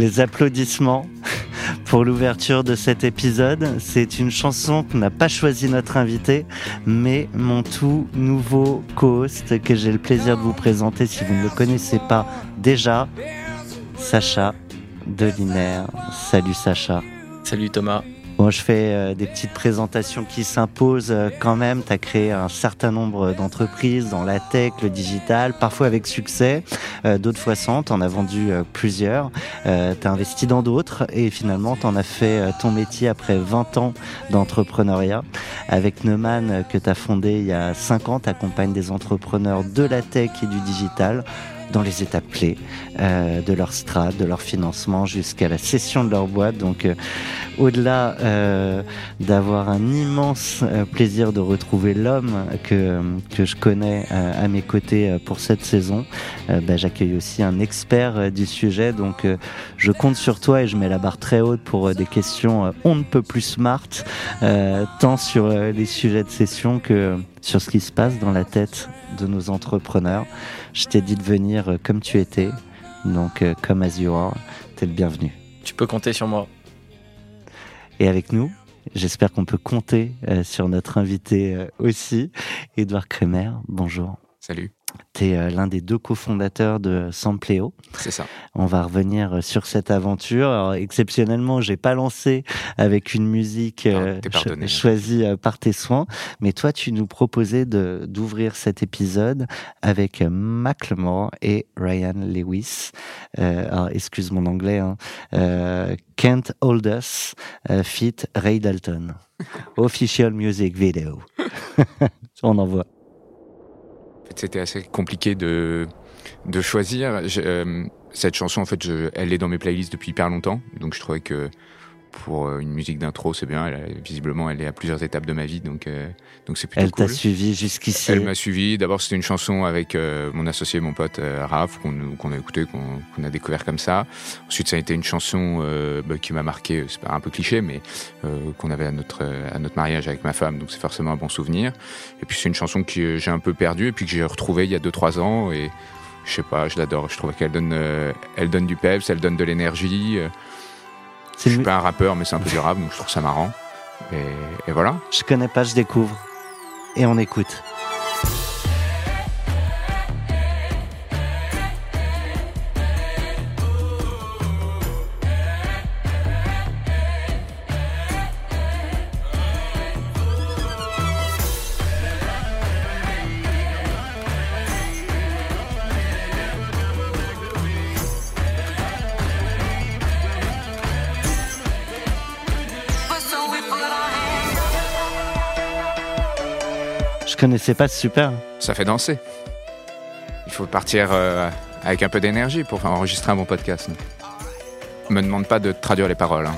Les applaudissements pour l'ouverture de cet épisode. C'est une chanson que n'a pas choisi notre invité, mais mon tout nouveau co-host que j'ai le plaisir de vous présenter si vous ne le connaissez pas déjà, Sacha Delinaire. Salut Sacha. Salut Thomas. Bon, je fais euh, des petites présentations qui s'imposent euh, quand même. Tu as créé un certain nombre d'entreprises dans la tech, le digital, parfois avec succès, euh, d'autres fois sans. Tu en as vendu plusieurs. tu as investi dans d'autres et finalement tu en as fait ton métier après 20 ans d'entrepreneuriat. Avec Neumann que tu as fondé il y a 5 ans, tu accompagnes des entrepreneurs de la tech et du digital dans les étapes clés euh, de leur strat, de leur financement jusqu'à la cession de leur boîte. Donc euh, au-delà euh, d'avoir un immense euh, plaisir de retrouver l'homme que, que je connais euh, à mes côtés pour cette saison, bah, j'accueille aussi un expert du sujet. Donc je compte sur toi et je mets la barre très haute pour des questions on ne peut plus smart, tant sur les sujets de session que sur ce qui se passe dans la tête de nos entrepreneurs. Je t'ai dit de venir comme tu étais, donc comme as you are, t'es le bienvenu. Tu peux compter sur moi et avec nous. J'espère qu'on peut compter euh, sur notre invité euh, aussi, Edouard Kremer. Bonjour. Salut. Tu es euh, l'un des deux cofondateurs de Sampleo. C'est ça. On va revenir euh, sur cette aventure. Alors, exceptionnellement, j'ai pas lancé avec une musique euh, choisie par tes soins, mais toi, tu nous proposais de d'ouvrir cet épisode avec Macklemore et Ryan Lewis. alors, excuse mon anglais. Hein. Can't Hold Us, fit Ray Dalton. Official music video. On en voit c'était assez compliqué de, de choisir. Euh, cette chanson, en fait, elle est dans mes playlists depuis hyper longtemps, donc je trouvais que pour euh, une musique d'intro, c'est bien. Elle, visiblement, elle est à plusieurs étapes de ma vie, donc euh, donc c'est plutôt elle cool. Elle t'a suivi jusqu'ici. Elle m'a suivi. D'abord, c'était une chanson avec euh, mon associé, mon pote Raph, qu'on a écouté, qu'on a découvert comme ça. Ensuite, ça a été une chanson bah, qui m'a marqué. C'est pas un peu cliché, mais qu'on avait à notre à notre mariage avec ma femme, donc c'est forcément un bon souvenir. Et puis c'est une chanson que j'ai un peu perdue et puis que j'ai retrouvée il y a 2-3 ans et je sais pas, je l'adore. Je trouve qu'elle donne, elle donne du peps, elle donne de l'énergie. Je suis pas un rappeur, mais c'est un peu durable, donc je trouve ça marrant. Et, et voilà. Je connais pas, je découvre. Et on écoute. Connaissais pas, super. Ça fait danser. Il faut partir euh, avec un peu d'énergie pour enregistrer un bon podcast. Me demande pas de traduire les paroles. Hein.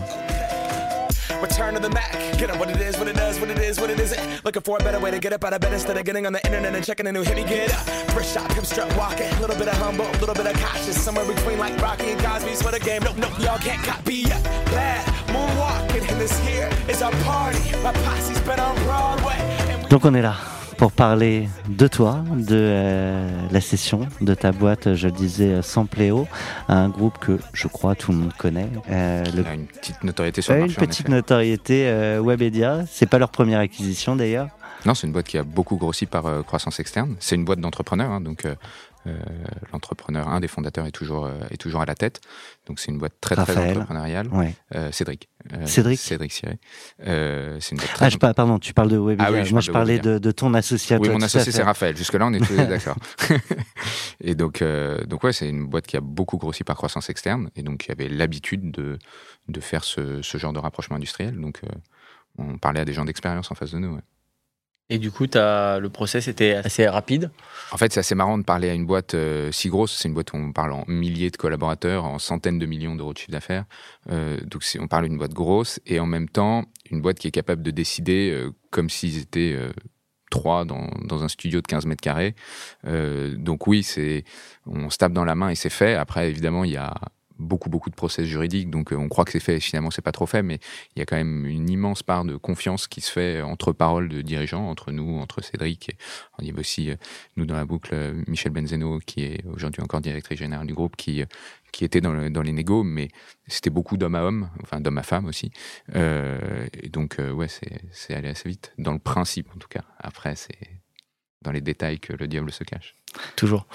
Return to the Mac. Get up what it is, what it does, what it is, what it isn't. Looking for a better way to get up out of bed instead of getting on the internet and checking a new hit. Me get up. First shot, come strut walking. A little bit of humble, a little bit of cautious. Somewhere between like Rocky and Cosby's for the game. Nope, nope, y'all can't copy yet. Bad moonwalking. And this here is our party. My posse's been on Broadway. Donc on est là. Pour parler de toi, de euh, la session, de ta boîte, je le disais, Sampléo, un groupe que je crois tout le monde connaît. Euh, le... une petite notoriété sur le marché. Une petite notoriété euh, Webedia. C'est pas leur première acquisition d'ailleurs. Non, c'est une boîte qui a beaucoup grossi par croissance externe. C'est une boîte d'entrepreneurs, hein, donc l'entrepreneur, un des fondateurs est toujours est toujours à la tête. Donc c'est une boîte très très entrepreneuriale. Cédric. Cédric. Cédric Siré. c'est une boîte très. Ah, pardon, tu parles de Webedia. Ah Moi, je, parlais de, de, ton associé. Oui, mon associé c'est Raphaël. Jusque là, on est tous d'accord. et donc donc ouais, c'est une boîte qui a beaucoup grossi par croissance externe et donc qui avait l'habitude de de faire ce, ce, genre de rapprochement industriel. Donc on parlait à des gens d'expérience en face de nous. Et du coup, as, le process était assez rapide En fait, c'est assez marrant de parler à une boîte euh, si grosse. C'est une boîte où on parle en milliers de collaborateurs, en centaines de millions d'euros de chiffre d'affaires. Euh, donc, on parle d'une boîte grosse et en même temps, une boîte qui est capable de décider euh, comme s'ils étaient trois dans, dans, un studio de 15 mètres carrés. donc oui, on se tape dans la main et c'est fait. Après, évidemment, il y a beaucoup beaucoup de process juridiques, donc euh, on croit que c'est fait, et finalement c'est pas trop fait, mais il y a quand même une immense part de confiance qui se fait entre paroles de dirigeants, entre nous, entre Cédric, et on y a aussi euh, nous dans la boucle euh, Michel Benzeno, qui est aujourd'hui encore directrice générale du groupe, qui qui était dans, les négos, mais c'était beaucoup d'homme à homme, enfin d'homme à femme aussi. et donc ouais, c'est allé assez vite dans le principe en tout cas. Après c'est dans les détails que le diable se cache. Toujours.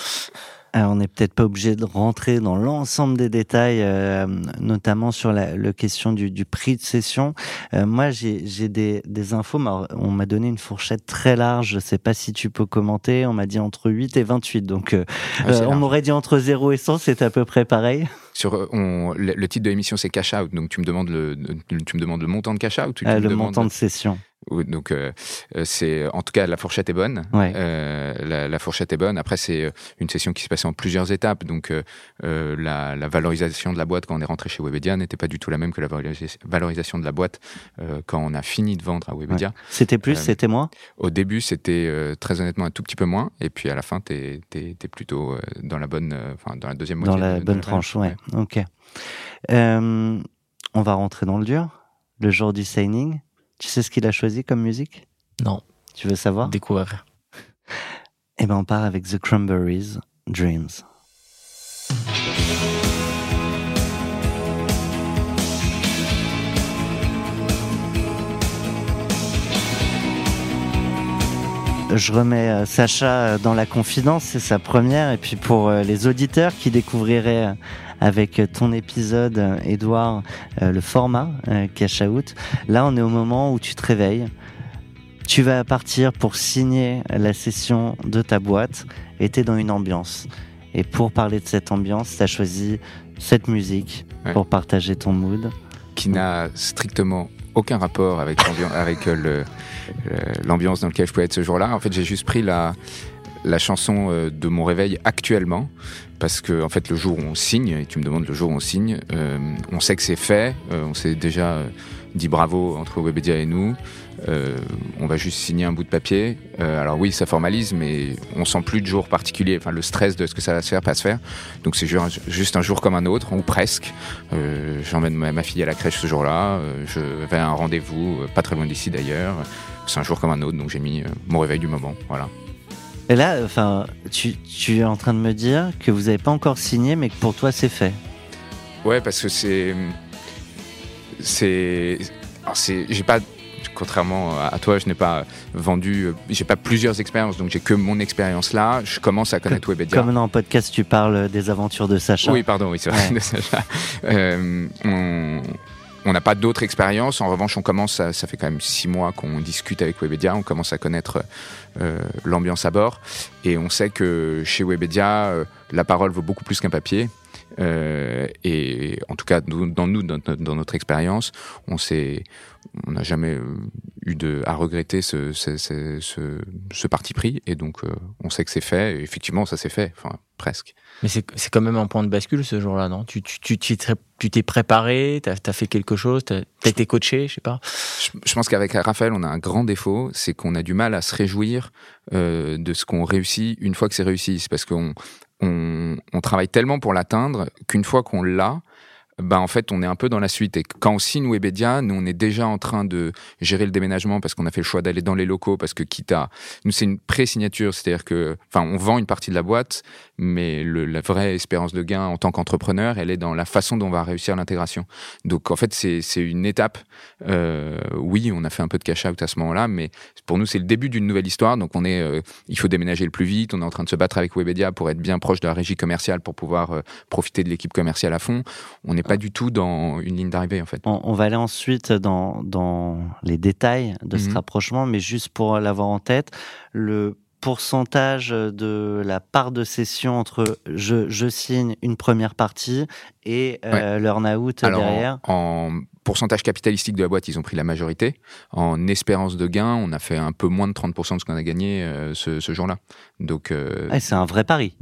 Alors, on n'est peut-être pas obligé de rentrer dans l'ensemble des détails, euh, notamment sur la, question du, prix de session. Euh, moi, j'ai des, des, infos, on m'a donné une fourchette très large. Je ne sais pas si tu peux commenter. On m'a dit entre 8 et 28. Donc, euh, ah, on m'aurait dit entre 0 et 100, c'est à peu près pareil. Sur, le, titre de l'émission, c'est Cash Out. Donc, tu me demandes le, tu me demandes le montant de Cash Out tu, Le montant de session. Donc euh, euh, c'est en tout cas la fourchette est bonne. Euh, la, fourchette est bonne. Après c'est une session qui s'est passée en plusieurs étapes. Donc la, valorisation de la boîte quand on est rentré chez Webedia n'était pas du tout la même que la valorisation de la boîte quand on a fini de vendre à Webedia. C'était plus, c'était moins? Au début c'était très honnêtement un tout petit peu moins. Et puis à la fin t'es es, plutôt dans la bonne, enfin dans la deuxième moitié. Dans la bonne tranche, ouais. Ok. on va rentrer dans le dur. Le jour du signing. Tu sais ce qu'il a choisi comme musique? Non. Tu veux savoir? Découvrir. Eh ben, on part avec The Cranberries, Dreams. je remets euh, Sacha euh, dans la confidence, c'est sa première. Et puis pour euh, les auditeurs qui découvriraient avec ton épisode, Edouard, le format Cash Out, là on est au moment où tu te réveilles. Tu vas partir pour signer la session de ta boîte et tu es dans une ambiance. Et pour parler de cette ambiance, tu as choisi cette musique pour partager ton mood. Qui n'a strictement aucun rapport avec l'ambiance dans laquelle je pouvais être ce jour-là. En fait, j'ai juste pris la, la chanson euh, de mon réveil actuellement parce que en fait le jour où on signe et tu me demandes le jour où on signe euh, on sait que c'est fait euh, on s'est déjà dit bravo entre Webedia et nous on va juste signer un bout de papier alors oui ça formalise mais on sent plus de jour particulier enfin le stress de ce que ça va se faire pas se faire donc c'est juste un jour comme un autre ou presque j'emmène ma fille à la crèche ce jour-là je vais à un rendez-vous pas très loin d'ici d'ailleurs c'est un jour comme un autre donc j'ai mis mon réveil du moment voilà et là, enfin, tu, tu, es en train de me dire que vous n'avez pas encore signé, mais que pour toi, c'est fait. Ouais, parce que c'est. C'est. J'ai pas. Contrairement à toi, je n'ai pas vendu. J'ai pas plusieurs expériences, donc j'ai que mon expérience là. Je commence à connaître Webedia. Comme dans le podcast, tu parles des aventures de Sacha. Oui, pardon, oui, c'est vrai, de Sacha. Euh, on on n'a pas d'autres expériences. En revanche, on commence, ça, fait quand même six mois qu'on discute avec Webedia, on commence à connaître euh, l'ambiance à bord. Et on sait que chez Webedia, euh, la parole vaut beaucoup plus qu'un papier. Euh, et en tout cas, dans nous, dans, notre expérience, on s'est, on n'a jamais eu de, à regretter ce, ce, parti pris. Et donc, on sait que c'est fait. Et effectivement, ça s'est fait, enfin, presque. Mais c'est quand même un point de bascule ce jour-là, non? Tu t'es tu, tu, préparé, tu as, fait quelque chose, tu as, été coaché, je sais pas? Je, pense qu'avec Raphaël, on a un grand défaut, c'est qu'on a du mal à se réjouir euh, de ce qu'on réussit une fois que c'est réussi. C'est parce qu'on on, on, travaille tellement pour l'atteindre qu'une fois qu'on l'a, bah en fait, on est un peu dans la suite. Et quand on signe Webedia, nous, on est déjà en train de gérer le déménagement parce qu'on a fait le choix d'aller dans les locaux parce que quitte à, nous, c'est une pré-signature, c'est-à-dire que, enfin, on vend une partie de la boîte, mais la vraie espérance de gain en tant qu'entrepreneur, elle est dans la façon dont on va réussir l'intégration. Donc, en fait, c'est une étape. Euh, oui, on a fait un peu de cash out à ce moment-là, mais pour nous, c'est le début d'une nouvelle histoire. Donc, on est, euh, il faut déménager le plus vite. On est en train de se battre avec Webedia pour être bien proche de la régie commerciale pour pouvoir euh, profiter de l'équipe commerciale à fond. On n'est pas du tout dans une ligne d'arrivée, en fait. On, on, va aller ensuite dans, dans les détails de ce mmh. rapprochement, mais juste pour l'avoir en tête, le pourcentage de la part de cession entre je, je signe une première partie et euh, ouais. out derrière en, pourcentage capitalistique de la boîte, ils ont pris la majorité. En espérance de gain, on a fait un peu moins de 30% de ce qu'on a gagné euh, ce, ce jour-là. Donc, euh, c'est un vrai pari.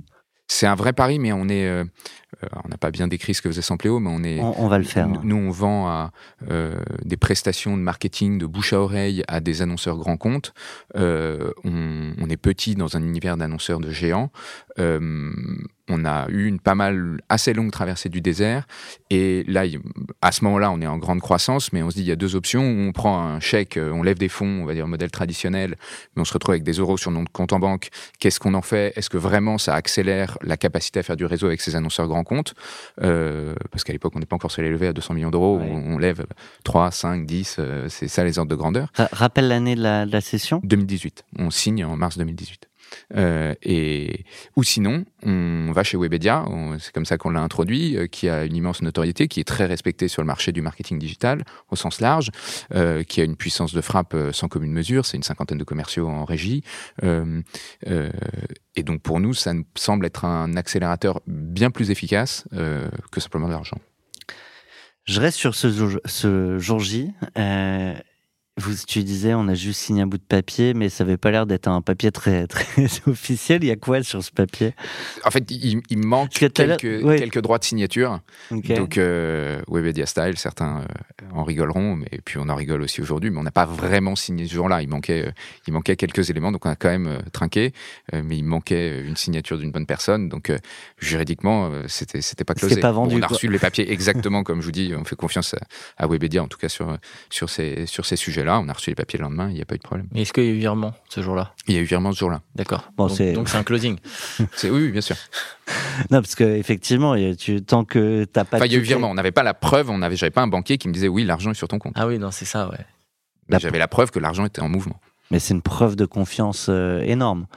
C'est un vrai pari, mais on est, euh, euh, on n'a pas bien décrit ce que faisait Sampléo, mais on est. On, va le faire. Nous, on vend à euh, des prestations de marketing de bouche à oreille à des annonceurs grands comptes. Euh, on, on, est petit dans un univers d'annonceurs de géants. Euh, on a eu une pas mal assez longue traversée du désert. Et là à ce moment-là on est en grande croissance mais on se dit il y a deux options. On prend un chèque on lève des fonds on va dire modèle traditionnel mais on se retrouve avec des euros sur notre compte en banque. Qu'est-ce qu'on en fait? Est-ce que vraiment ça accélère la capacité à faire du réseau avec ces annonceurs grands comptes? Euh, parce qu'à l'époque on n'est pas encore sur les levées à 200 millions d'euros. Ouais. on, on, lève 3, 5, 10 euh, c'est ça les ordres de grandeur. Rappelle l'année de la, de la session. 2018 on signe en mars 2018 euh, et ou sinon, on va chez Webedia, c'est comme ça qu'on l'a introduit, euh, qui a une immense notoriété, qui est très respecté sur le marché du marketing digital au sens large, euh, qui a une puissance de frappe euh, sans commune mesure. C'est une cinquantaine de commerciaux en régie. Euh, euh, et donc pour nous, ça nous semble être un accélérateur bien plus efficace que simplement de l'argent. Je reste sur ce ce jour J. Vous, tu disais, on a juste signé un bout de papier, mais ça n'avait pas l'air d'être un papier très, très officiel. Il y a quoi sur ce papier? En fait, il, il manque quelques, droits de signature. Okay. Donc, euh, Webedia Style, certains euh, en rigoleront, mais puis on en rigole aussi aujourd'hui, mais on n'a pas vraiment signé ce jour-là. Il manquait, euh, il manquait quelques éléments, donc on a quand même euh, trinqué, mais il manquait une signature d'une bonne personne. Donc, juridiquement, c'était c'était pas closé. Pas vendu, bon, on a quoi. reçu les papiers exactement comme je vous dis. On fait confiance à, à Webedia, en tout cas sur sur ces sur ces sujets là, on a reçu les papiers le lendemain, il n'y a pas eu de problème. Mais est-ce qu'il y a eu virement ce jour-là? Il y a eu virement ce jour-là. D'accord. Bon, donc c'est un closing. c'est oui, oui, bien sûr. non, parce qu'effectivement, tu, tant que tu n'as pas. Enfin, il y a eu virement. On n'avait pas la preuve. On avait, j'avais pas un banquier qui me disait oui, l'argent est sur ton compte. Ah oui, non, c'est ça, ouais. Mais j'avais la preuve que l'argent était en mouvement. Mais c'est une preuve de confiance euh, énorme.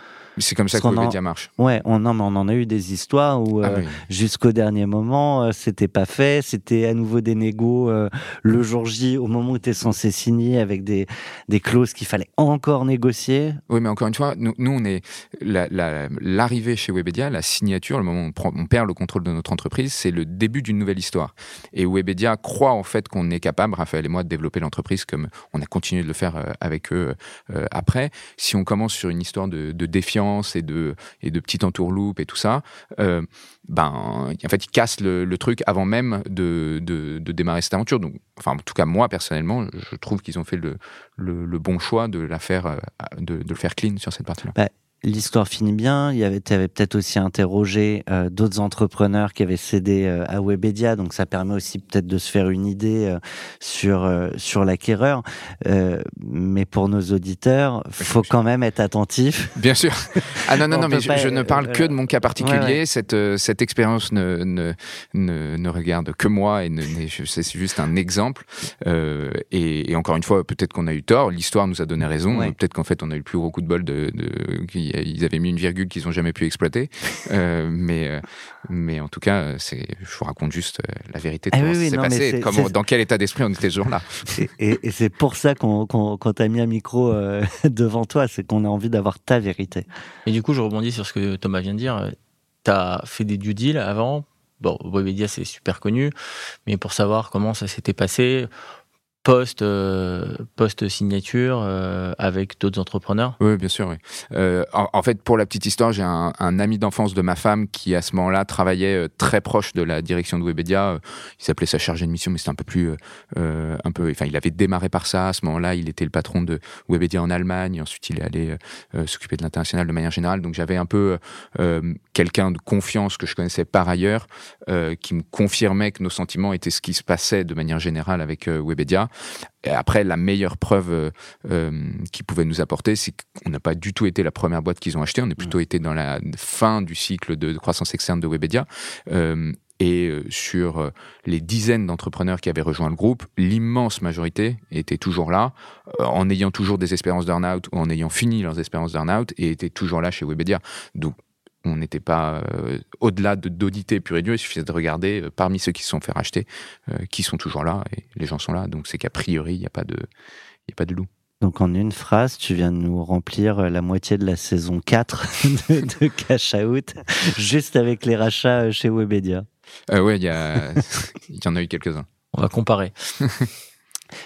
C'est comme ça que le média marche. Ouais, on, non, mais on en a eu des histoires où Ah euh, jusqu'au dernier moment, euh, c'était pas fait, c'était à nouveau des négos euh, le jour J, au moment où tu es censé signer avec des, des clauses qu'il fallait encore négocier. Oui, mais encore une fois, nous, nous on est l'arrivée la, chez Webedia, la signature, le moment où on, prend, on perd le contrôle de notre entreprise, c'est le début d'une nouvelle histoire. Et Webedia croit en fait qu'on est capable, Raphaël et moi, de développer l'entreprise comme on a continué de le faire euh, avec eux après. Si on commence sur une histoire de, de défiance et de, et de petites entourloupes et tout ça, euh, ben, en fait, ils cassent le, truc avant même de, de, démarrer cette aventure. Donc, enfin, en tout cas, moi, personnellement, je trouve qu'ils ont fait le, le, bon choix de, la faire, euh, de le faire clean sur cette partie-là. Bah l'histoire finit bien. Il y avait, tu avais peut-être aussi interrogé euh, d'autres entrepreneurs qui avaient cédé euh, à Webedia, donc ça permet aussi peut-être de se faire une idée euh, sur sur l'acquéreur. mais pour nos auditeurs, faut quand même être attentif. Bien sûr. Ah non non non, mais je, je, ne parle que de mon cas particulier. Ouais, ouais. Cette cette expérience ne, ne ne, ne regarde que moi et c'est juste un exemple. Et, et, encore une fois, peut-être qu'on a eu tort. L'histoire nous a donné raison. Ouais. Peut-être qu'en fait, on a eu le plus gros coup de bol de, de ils avaient mis une virgule qu'ils n'ont jamais pu exploiter. euh, mais, euh, mais en tout cas, c'est, je vous raconte juste euh, la vérité de ah comment oui, oui, s'est non, passé, comment, dans quel état d'esprit on était ce jour-là. Et, et, et c'est pour ça qu'on, qu'on, qu'on t'a mis un micro euh, devant toi, c'est qu'on a envie d'avoir ta vérité. Et du coup, je rebondis sur ce que Thomas vient de dire. Tu as fait des due deals avant. Bon, Webedia, c'est super connu, mais pour savoir comment ça s'était passé, post, euh, post signature euh, avec d'autres entrepreneurs? Oui, bien sûr. Euh, en, fait, pour la petite histoire, j'ai un, ami d'enfance de ma femme qui, à ce moment-là, travaillait très proche de la direction de Webedia. Il s'appelait sa chargé de mission, mais c'était un peu plus, un peu. Enfin, il avait démarré par ça. À ce moment-là, il était le patron de Webedia en Allemagne. Ensuite, il est allé s'occuper de l'international de manière générale. Donc, j'avais un peu quelqu'un de confiance que je connaissais par ailleurs, qui me confirmait que nos sentiments étaient ce qui se passait de manière générale avec Webedia. Et après, la meilleure preuve euh, euh, qu'ils pouvaient nous apporter, c'est qu'on n'a pas du tout été la première boîte qu'ils ont achetée. On a plutôt mmh. été dans la fin du cycle de croissance externe de Webedia. Euh, et sur les dizaines d'entrepreneurs qui avaient rejoint le groupe, l'immense majorité était toujours là, en ayant toujours des espérances d'earn-out ou en ayant fini leurs espérances d'earn-out et étaient toujours là chez Webedia. Donc on n'était pas euh, au-delà de d'auditer pur et dur, il suffisait de regarder euh, parmi ceux qui se sont fait racheter, euh, qui sont toujours là, et les gens sont là, donc c'est qu'a priori, il n'y a, pas de, y a pas de loup. Donc en une phrase, tu viens de nous remplir la moitié de la saison 4 de, de Cash Out, juste avec les rachats chez Webedia. Euh, ouais, il y, y en a eu quelques-uns. On va comparer.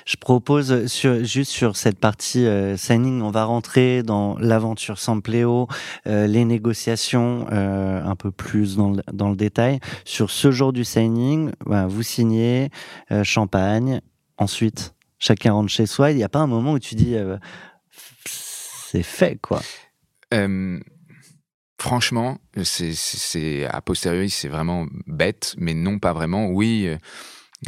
Je propose sur, juste sur cette partie euh, signing, on va rentrer dans l'aventure Sampléo, euh, les négociations euh, un peu plus dans le, détail. Sur ce jour du signing, ben, vous signez euh, champagne, ensuite chacun rentre chez soi. Il n'y a pas un moment où tu dis euh, c'est fait quoi. Franchement, c'est a posteriori, c'est vraiment bête, mais non pas vraiment. Oui,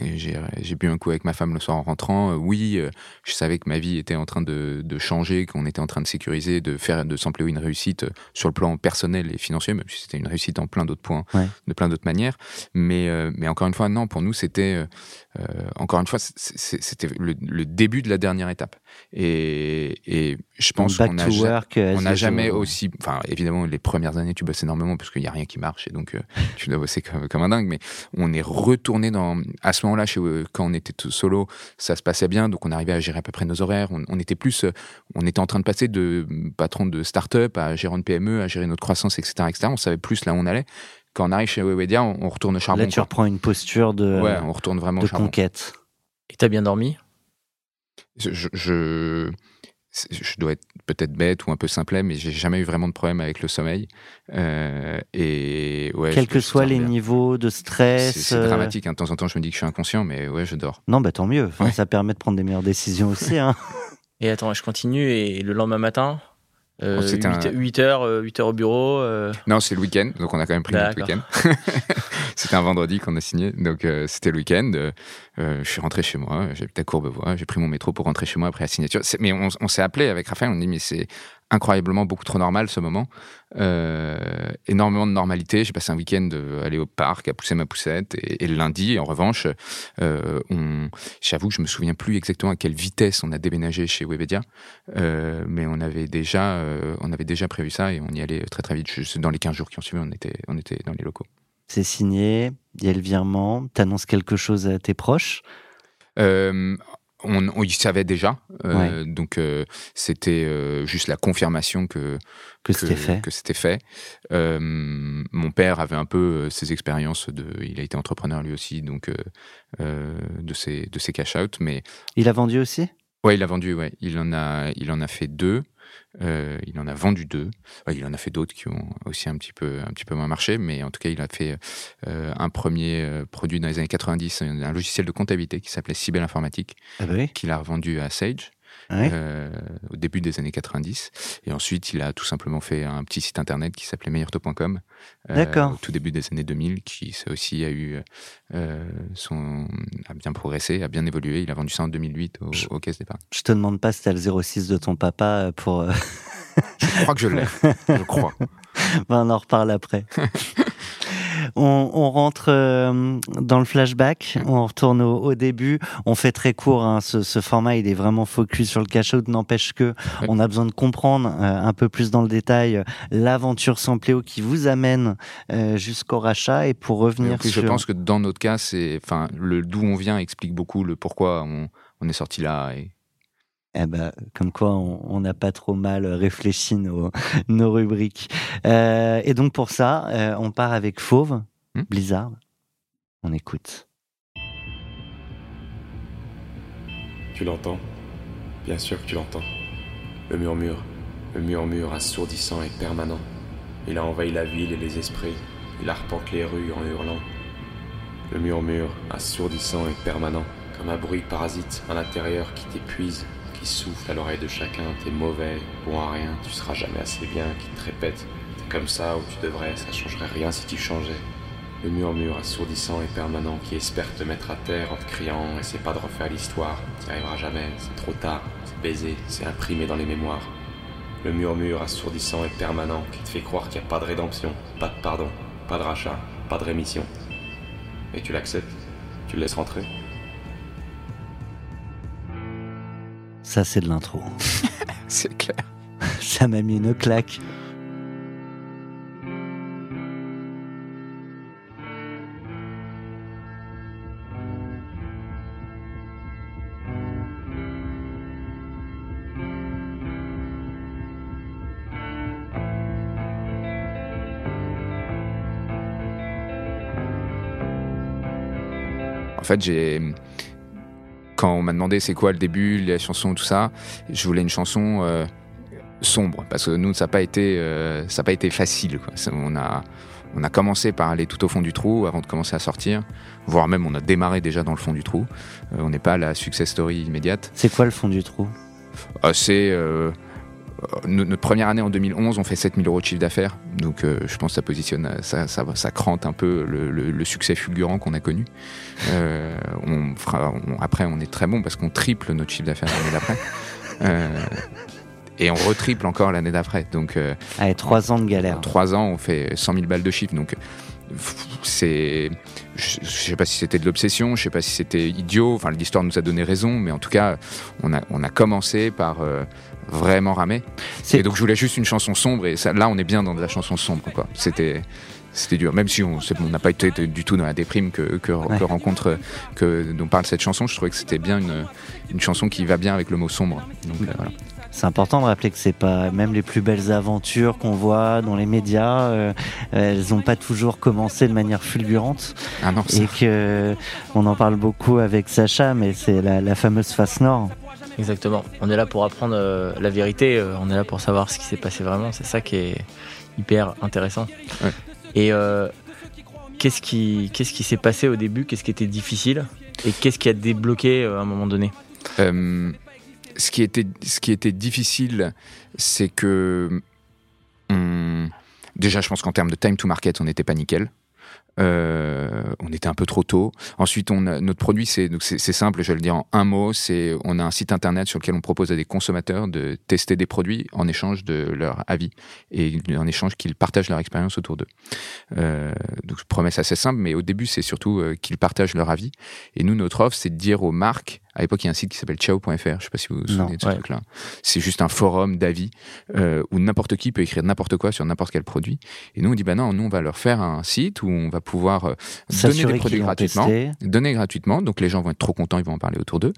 j'ai bu un coup avec ma femme le soir en rentrant. Euh, oui, euh, je savais que ma vie était en train de, de changer, qu'on était en train de sécuriser, de faire de Sampleo une réussite euh, sur le plan personnel et financier, même si c'était une réussite en plein d'autres points, ouais. de plein d'autres manières. Mais, mais encore une fois, non, pour nous, c'était euh, encore une fois, c'était le, le, début de la dernière étape. Et, et je pense qu'on n'a on jamais aussi, enfin évidemment les premières années tu bosses énormément parce qu'il n'y a rien qui marche et donc tu dois bosser comme, comme, un dingue. Mais on est retourné dans à ce moment-là, quand on était tout solo, ça se passait bien, donc on arrivait à gérer à peu près nos horaires. On, on était plus, on était en train de passer de patron de start-up à gérant de PME, à gérer notre croissance, etc., etc. On savait plus là où on allait. Quand on arrive chez Wewedia, on, on retourne au charbon. Là, tu quoi. reprends une posture de, ouais, on retourne vraiment de au charbon. conquête. Et t'as bien dormi? Je, je, je, je dois être peut-être bête ou un peu simplet, mais j'ai jamais eu vraiment de problème avec le sommeil. Euh, et ouais, quels que soient les bien. niveaux de stress. C'est euh... dramatique. Hein. De temps en temps, je me dis que je suis inconscient, mais ouais, je dors. Non, bah tant mieux. Enfin, ouais. Ça permet de prendre des meilleures décisions aussi. Hein. Et attends, je continue. Et le lendemain matin, euh, 8, un... 8, heures, 8 heures au bureau euh... Non, c'est le week-end, donc on a quand même pris notre week-end. c'était un vendredi qu'on a signé, donc euh, c'était le week-end. je suis rentré chez moi, j'habite à Courbevoie, j'ai pris mon métro pour rentrer chez moi après la signature. Mais on, on s'est appelé avec Raphaël, on dit mais c'est incroyablement beaucoup trop normal ce moment. Euh, énormément de normalité. J'ai passé un week-end à aller au parc, à pousser ma poussette. Et, et le lundi, en revanche, euh, j'avoue que je me souviens plus exactement à quelle vitesse on a déménagé chez Webedia, euh, mais on avait déjà, euh, on avait déjà prévu ça et on y allait très très vite. Juste dans les 15 jours qui ont suivi, on était, on était dans les locaux. C'est signé, il y a le virement. T'annonces quelque chose à tes proches? Euh, on, on y savait déjà, euh, ouais. donc euh, c'était euh, juste la confirmation que que, que c'était fait. Que c'était fait. Euh, mon père avait un peu ses expériences de, il a été entrepreneur lui aussi, donc euh, de ses de ses cash out, mais il a vendu aussi? Ouais, il a vendu. Ouais, il en a il en a fait deux. Euh, il en a vendu deux. Ouais, il en a fait d'autres qui ont aussi un petit peu, un petit peu moins marché, mais en tout cas, il a fait euh, un premier euh, produit dans les années 90, un, un logiciel de comptabilité qui s'appelait Cybel Informatique, ah bah oui. qu'il a revendu à Sage. Ouais. Euh, au début des années 90. Et ensuite, il a tout simplement fait un petit site internet qui s'appelait meilleurtaux.com. D'accord. Au tout début des années 2000, qui ça aussi a eu euh, son, a bien progressé, a bien évolué. Il a vendu ça en 2008 au, je, aux caisses d'épargne. Je te demande pas si t'as le 06 de ton papa pour. euh, je crois que je l'ai. je crois. Ben, on en reparle après. on, on, rentre euh, dans le flashback, on retourne au, au, début, on fait très court, hein, ce, ce, format il est vraiment focus sur le cash-out, n'empêche que on a besoin de comprendre euh, un peu plus dans le détail euh, l'aventure Sampléo qui vous amène euh, jusqu'au rachat. Et pour revenir sur... Je pense que dans notre cas, c'est, enfin, le d'où on vient explique beaucoup le pourquoi on, on est sorti là et eh ben, comme quoi, on n'a pas trop mal réfléchi nos, nos rubriques. Euh, et donc pour ça, euh, on part avec Fauve, mmh. Blizzard. On écoute. Tu l'entends? Bien sûr que tu l'entends. Le murmure, le murmure assourdissant et permanent. Il a envahi la ville et les esprits. Il arpente les rues en hurlant. Le murmure assourdissant et permanent, comme un bruit parasite à l'intérieur qui t'épuise, souffle à l'oreille de chacun. T'es mauvais, bon à rien, tu seras jamais assez bien, qui te répète. T'es comme ça où tu devrais, ça changerait rien si tu changeais. Le murmure assourdissant et permanent qui espère te mettre à terre en te criant Essaie pas de refaire l'histoire, t'y arriveras jamais, c'est trop tard, c'est baisé, c'est imprimé dans les mémoires. Le murmure assourdissant et permanent qui te fait croire qu'il n'y a pas de rédemption, pas de pardon, pas de rachat, pas de rémission. Et tu l'acceptes? Tu le laisses rentrer? Ça, c'est de l'intro. C'est clair. Ça m'a mis une claque. En fait, j'ai quand on m'a demandé c'est quoi le début, la chanson, tout ça, je voulais une chanson euh, sombre parce que nous ça n'a pas été euh, ça a pas été facile. Quoi. On a on a commencé par aller tout au fond du trou avant de commencer à sortir, voire même on a démarré déjà dans le fond du trou. Euh, on n'est pas à la success story immédiate. C'est quoi le fond du trou? C'est notre première année en 2011, on fait 7000 euros de chiffre d'affaires. Donc euh, je pense que ça positionne, euh, ça, ça, ça crante un peu le, le- le succès fulgurant qu'on a connu. Euh, on fera, on- après, on est très bon parce qu'on triple notre chiffre d'affaires l'année d'après. Euh, et on retriple encore l'année d'après. Donc euh, Allez, trois ans de galère. en trois ans, on fait 100 000 balles de chiffre. Donc, c'est. Je je sais pas si c'était de l'obsession, je sais pas si c'était idiot. Enfin, l'histoire nous a donné raison, mais en tout cas, on a, on a commencé par euh, vraiment. C'est- Et donc, je voulais juste une chanson sombre. Et ça, là, on est bien dans de la chanson sombre, quoi. C'était. C'était dur, même si on n'a pas été du tout dans la déprime que, que, Ouais. que rencontre, que, dont parle cette chanson. Je trouvais que c'était bien une, une chanson qui va bien avec le mot sombre. Donc euh, voilà. C'est important de rappeler que c'est pas même les plus belles aventures qu'on voit dans les médias, euh, elles n'ont pas toujours commencé de manière fulgurante Ah non, ça- et que on en parle beaucoup avec Sacha, mais c'est la, la fameuse face nord. Exactement. On est là pour apprendre euh, la vérité, euh, on est là pour savoir ce qui s'est passé vraiment. C'est ça qui est hyper intéressant. Ouais. Et euh, qu'est-ce qui, qu'est-ce qui s'est passé au début? Qu'est-ce qui était difficile? Et qu'est-ce qui a débloqué à un moment donné? Ce, qui était, ce qui était difficile, c'est que. hum, déjà, je pense qu'en termes de time to market, on n'était pas nickel. Euh, on était un peu trop tôt. Ensuite, on a- notre produit, c'est simple, je vais le dire en un mot. C'est on a un site internet sur lequel on propose à des consommateurs de tester des produits en échange de leur avis et en échange qu'ils partagent leur expérience autour d'eux. Euh, donc promesse assez simple, mais au début, c'est surtout euh, qu'ils partagent leur avis. Et nous, notre offre, c'est de dire aux marques. À l'époque, il y a un site qui s'appelle ciao.fr. Je sais pas si vous vous Non. souvenez de ce Ouais. truc-là. C'est juste un forum d'avis euh, où n'importe qui peut écrire n'importe quoi sur n'importe quel produit. Et nous, on dit bah non, nous, on va leur faire un site où on va pouvoir euh, donner des produits gratuitement testé. donner gratuitement. Donc les gens vont être trop contents, ils vont en parler autour d'eux.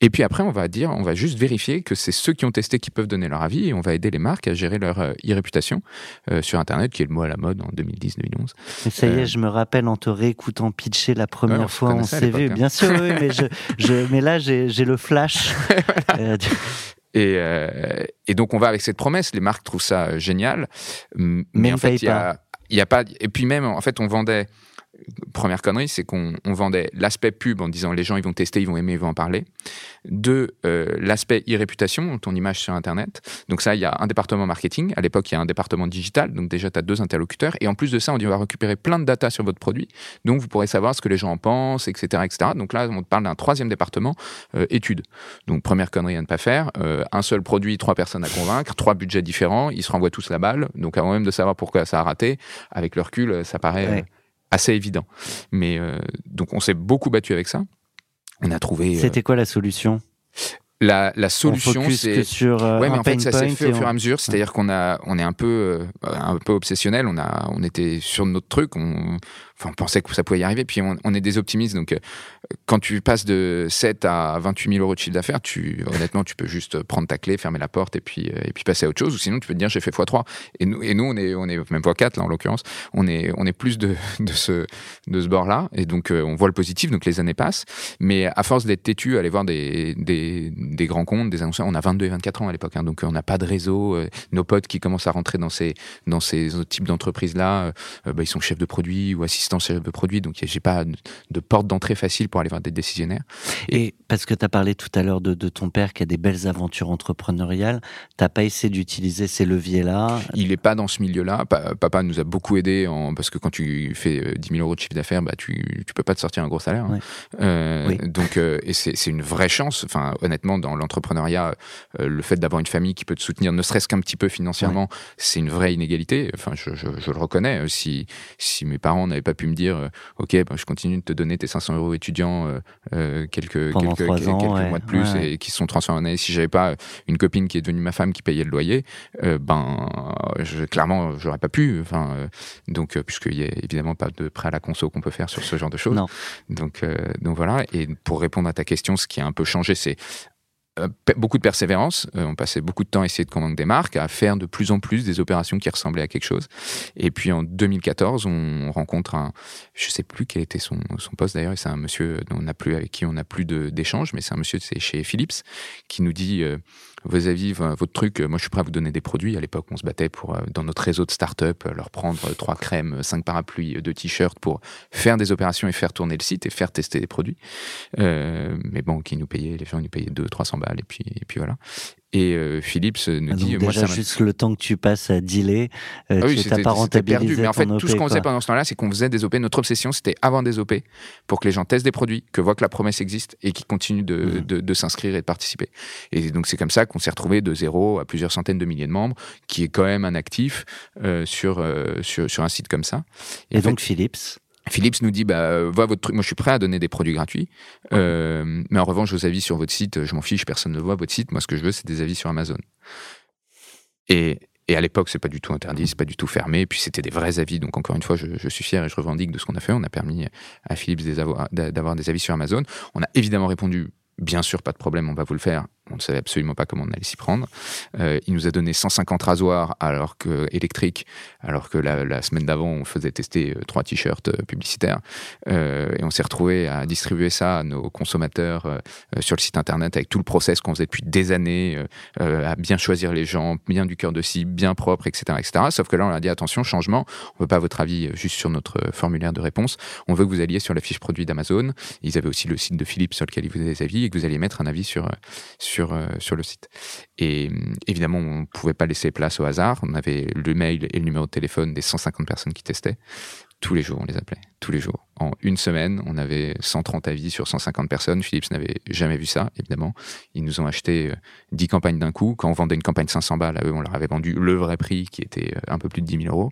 Et puis après, on va dire, on va juste vérifier que c'est ceux qui ont testé qui peuvent donner leur avis et on va aider les marques à gérer leur euh, e-réputation euh, sur Internet, qui est le mot à la mode en 2010-2011. Mais ça y est, je me rappelle en te réécoutant pitcher la première fois, on vu. hein. Bien sûr, oui, mais, je, je, mais là, j'ai j'ai le flash. Euh, Et, euh, et donc on va avec cette promesse. Les marques trouvent ça euh, génial, mais en fait payent il y a, il y a pas. Et puis même en fait on vendait. Première connerie, c'est qu'on on vendait l'aspect pub en disant les gens ils vont tester, ils vont aimer, ils vont en parler. Deux, euh, l'aspect e-réputation, ton image sur Internet. Donc ça, il y a un département marketing. À l'époque, il y a un département digital. Donc déjà, tu as deux interlocuteurs. Et en plus de ça, on dit on va récupérer plein de data sur votre produit. Donc vous pourrez savoir ce que les gens en pensent, etc. etc. Donc là, on te parle d'un troisième département, euh, études. Donc première connerie à ne pas faire. euh, un seul produit, trois personnes à convaincre, trois budgets différents. Ils se renvoient tous la balle. Donc avant même de savoir pourquoi ça a raté, avec le recul, ça paraît. Euh, assez évident. Mais euh, donc on s'est beaucoup battu avec ça. On a trouvé. euh, C'était quoi la solution? La, la solution, c'est sur euh, ouais, mais en fait, ça s'est fait au fur et à mesure. C'est-à-dire qu'on a, on est un peu, euh, un peu obsessionnel. On a, on était sur notre truc. On, enfin, on pensait que ça pouvait y arriver. Puis on, on est des optimistes. Donc, euh, quand tu passes de 7 à 28 000 euros de chiffre d'affaires, tu, honnêtement, tu peux juste prendre ta clé, fermer la porte et puis, euh, et puis passer à autre chose. Ou sinon, tu peux te dire, j'ai fait x3. Et nous, et nous, on est, on est même x4 là en l'occurrence. On est, on est plus de, de ce, de ce bord-là. Et donc, euh, on voit le positif. Donc, les années passent. Mais à force d'être têtu, aller voir des, des, des grands comptes, des annonceurs, on a 22 et 24 ans à l'époque, hein, donc on n'a pas de réseau. euh, nos potes qui commencent à rentrer dans ces, dans ces types d'entreprises-là, euh, bah, ils sont chefs de produit ou assistants chefs de produit, donc j'ai pas de, porte d'entrée facile pour aller voir des décisionnaires. Et parce que tu as parlé tout à l'heure de, de ton père qui a des belles aventures entrepreneuriales, t'as pas essayé d'utiliser ces leviers-là? Il est pas dans ce milieu-là. Pa- Papa nous a beaucoup aidé en, parce que quand tu fais euh, 10 000 euros de chiffre d'affaires, bah, tu, tu peux pas te sortir un gros salaire. hein. Ouais. Euh, Oui. Donc, euh, et c'est c'est une vraie chance. Enfin, honnêtement, dans l'entrepreneuriat, euh, le fait d'avoir une famille qui peut te soutenir, ne serait-ce qu'un petit peu financièrement, c'est une vraie inégalité. Enfin, je, je, je le reconnais. Euh, Si, si mes parents n'avaient pas pu me dire, euh, ok, bah, je continue de te donner tes 500 euros étudiants euh, quelques, Pendant quelques, quelques ans, ouais. mois de plus Ouais. et qui se sont transformés en années, si j'avais pas une copine qui est devenue ma femme qui payait le loyer, euh, ben, je, clairement, j'aurais pas pu. Enfin, euh, donc, puisqu'il y a évidemment pas de prêt à la conso qu'on peut faire sur ce genre de choses. Non. Donc, donc voilà. Et pour répondre à ta question, ce qui a un peu changé, c'est beaucoup de persévérance. Euh, on passait beaucoup de temps à essayer de convaincre des marques, à faire de plus en plus des opérations qui ressemblaient à quelque chose. Et puis en 2014, on rencontre un, je sais plus quel était son, son poste d'ailleurs, et c'est un monsieur dont on n'a plus avec qui on n'a plus d'échange, mais c'est un monsieur c'est chez Philips qui nous dit euh, vos avis, votre truc, euh, moi je suis prêt à vous donner des produits. À l'époque, on se battait pour euh, dans notre réseau de start-up euh, leur prendre trois crèmes, cinq parapluies, deux t-shirts pour faire des opérations et faire tourner le site et faire tester des produits. Mais bon, qui nous payait, les gens nous payaient 2 300 balles et puis et puis voilà. Et euh, Philips nous Ah, dit donc moi ça juste le temps que tu passes à dealer, euh, ah oui, tu pas rentabilisé Mais en fait, tout ce qu'on faisait pendant ce temps-là, c'est qu'on faisait des OP. Notre obsession, c'était avant des OP pour que les gens testent des produits, que voient que la promesse existe et qu'ils continuent de, de, de s'inscrire et de participer. Et donc, c'est comme ça qu'on s'est retrouvé de zéro à plusieurs centaines de milliers de membres, qui est quand même un actif euh, sur, euh, sur, sur un site comme ça. Et en fait, donc Philips, Philips nous dit bah euh, voit votre truc moi je suis prêt à donner des produits gratuits euh, mais en revanche vos avis sur votre site je m'en fiche personne ne voit votre site moi ce que je veux c'est des avis sur Amazon et et à l'époque, c'est pas du tout interdit, c'est pas du tout fermé. Et puis c'était des vrais avis. Donc encore une fois, je, je suis fier et je revendique de ce qu'on a fait. On a permis à Philips des d'avoir des avis sur Amazon. On a évidemment répondu, bien sûr, pas de problème, on va vous le faire. On ne savait absolument pas comment on allait s'y prendre. Euh, il nous a donné 150 rasoirs alors que électriques, alors que la, semaine d'avant, on faisait tester euh, trois t-shirts euh, publicitaires. Et on s'est retrouvé à distribuer ça à nos consommateurs sur le site internet avec tout le process qu'on faisait depuis des années, à bien choisir les gens, bien du cœur de cible, bien propre, etc., etc. Sauf que là, on a dit attention, changement. On veut pas votre avis juste sur notre formulaire de réponse. On veut que vous alliez sur la fiche produit d'Amazon. Ils avaient aussi le site de Philips sur lequel ils vous faisaient des avis que vous alliez mettre un avis sur sur euh, le site. Et évidemment, on ne pouvait pas laisser place au hasard. On avait le mail et le numéro de téléphone des 150 personnes qui testaient. Tous les jours, on les appelait. Tous les jours. En une semaine, on avait 130 avis sur 150 personnes. Philips n'avait jamais vu ça, évidemment. Ils nous ont acheté euh, 10 campagnes d'un coup. Quand on vendait une campagne 500 balles, à eux, on leur avait vendu le vrai prix qui était euh, un peu plus de 10 000 euros.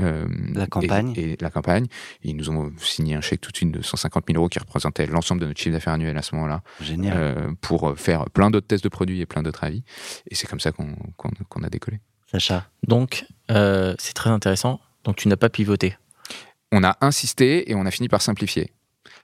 Euh, La campagne. et, la campagne. Ils nous ont signé un chèque tout de suite de 150 000 euros qui représentait l'ensemble de notre chiffre d'affaires annuel à ce moment-là. génial. Euh, pour faire plein d'autres tests de produits et plein d'autres avis. Et c'est comme ça qu'on a décollé. Sacha, Donc, euh, c'est très intéressant. Donc, tu n'as pas pivoté. On a insisté et on a fini par simplifier.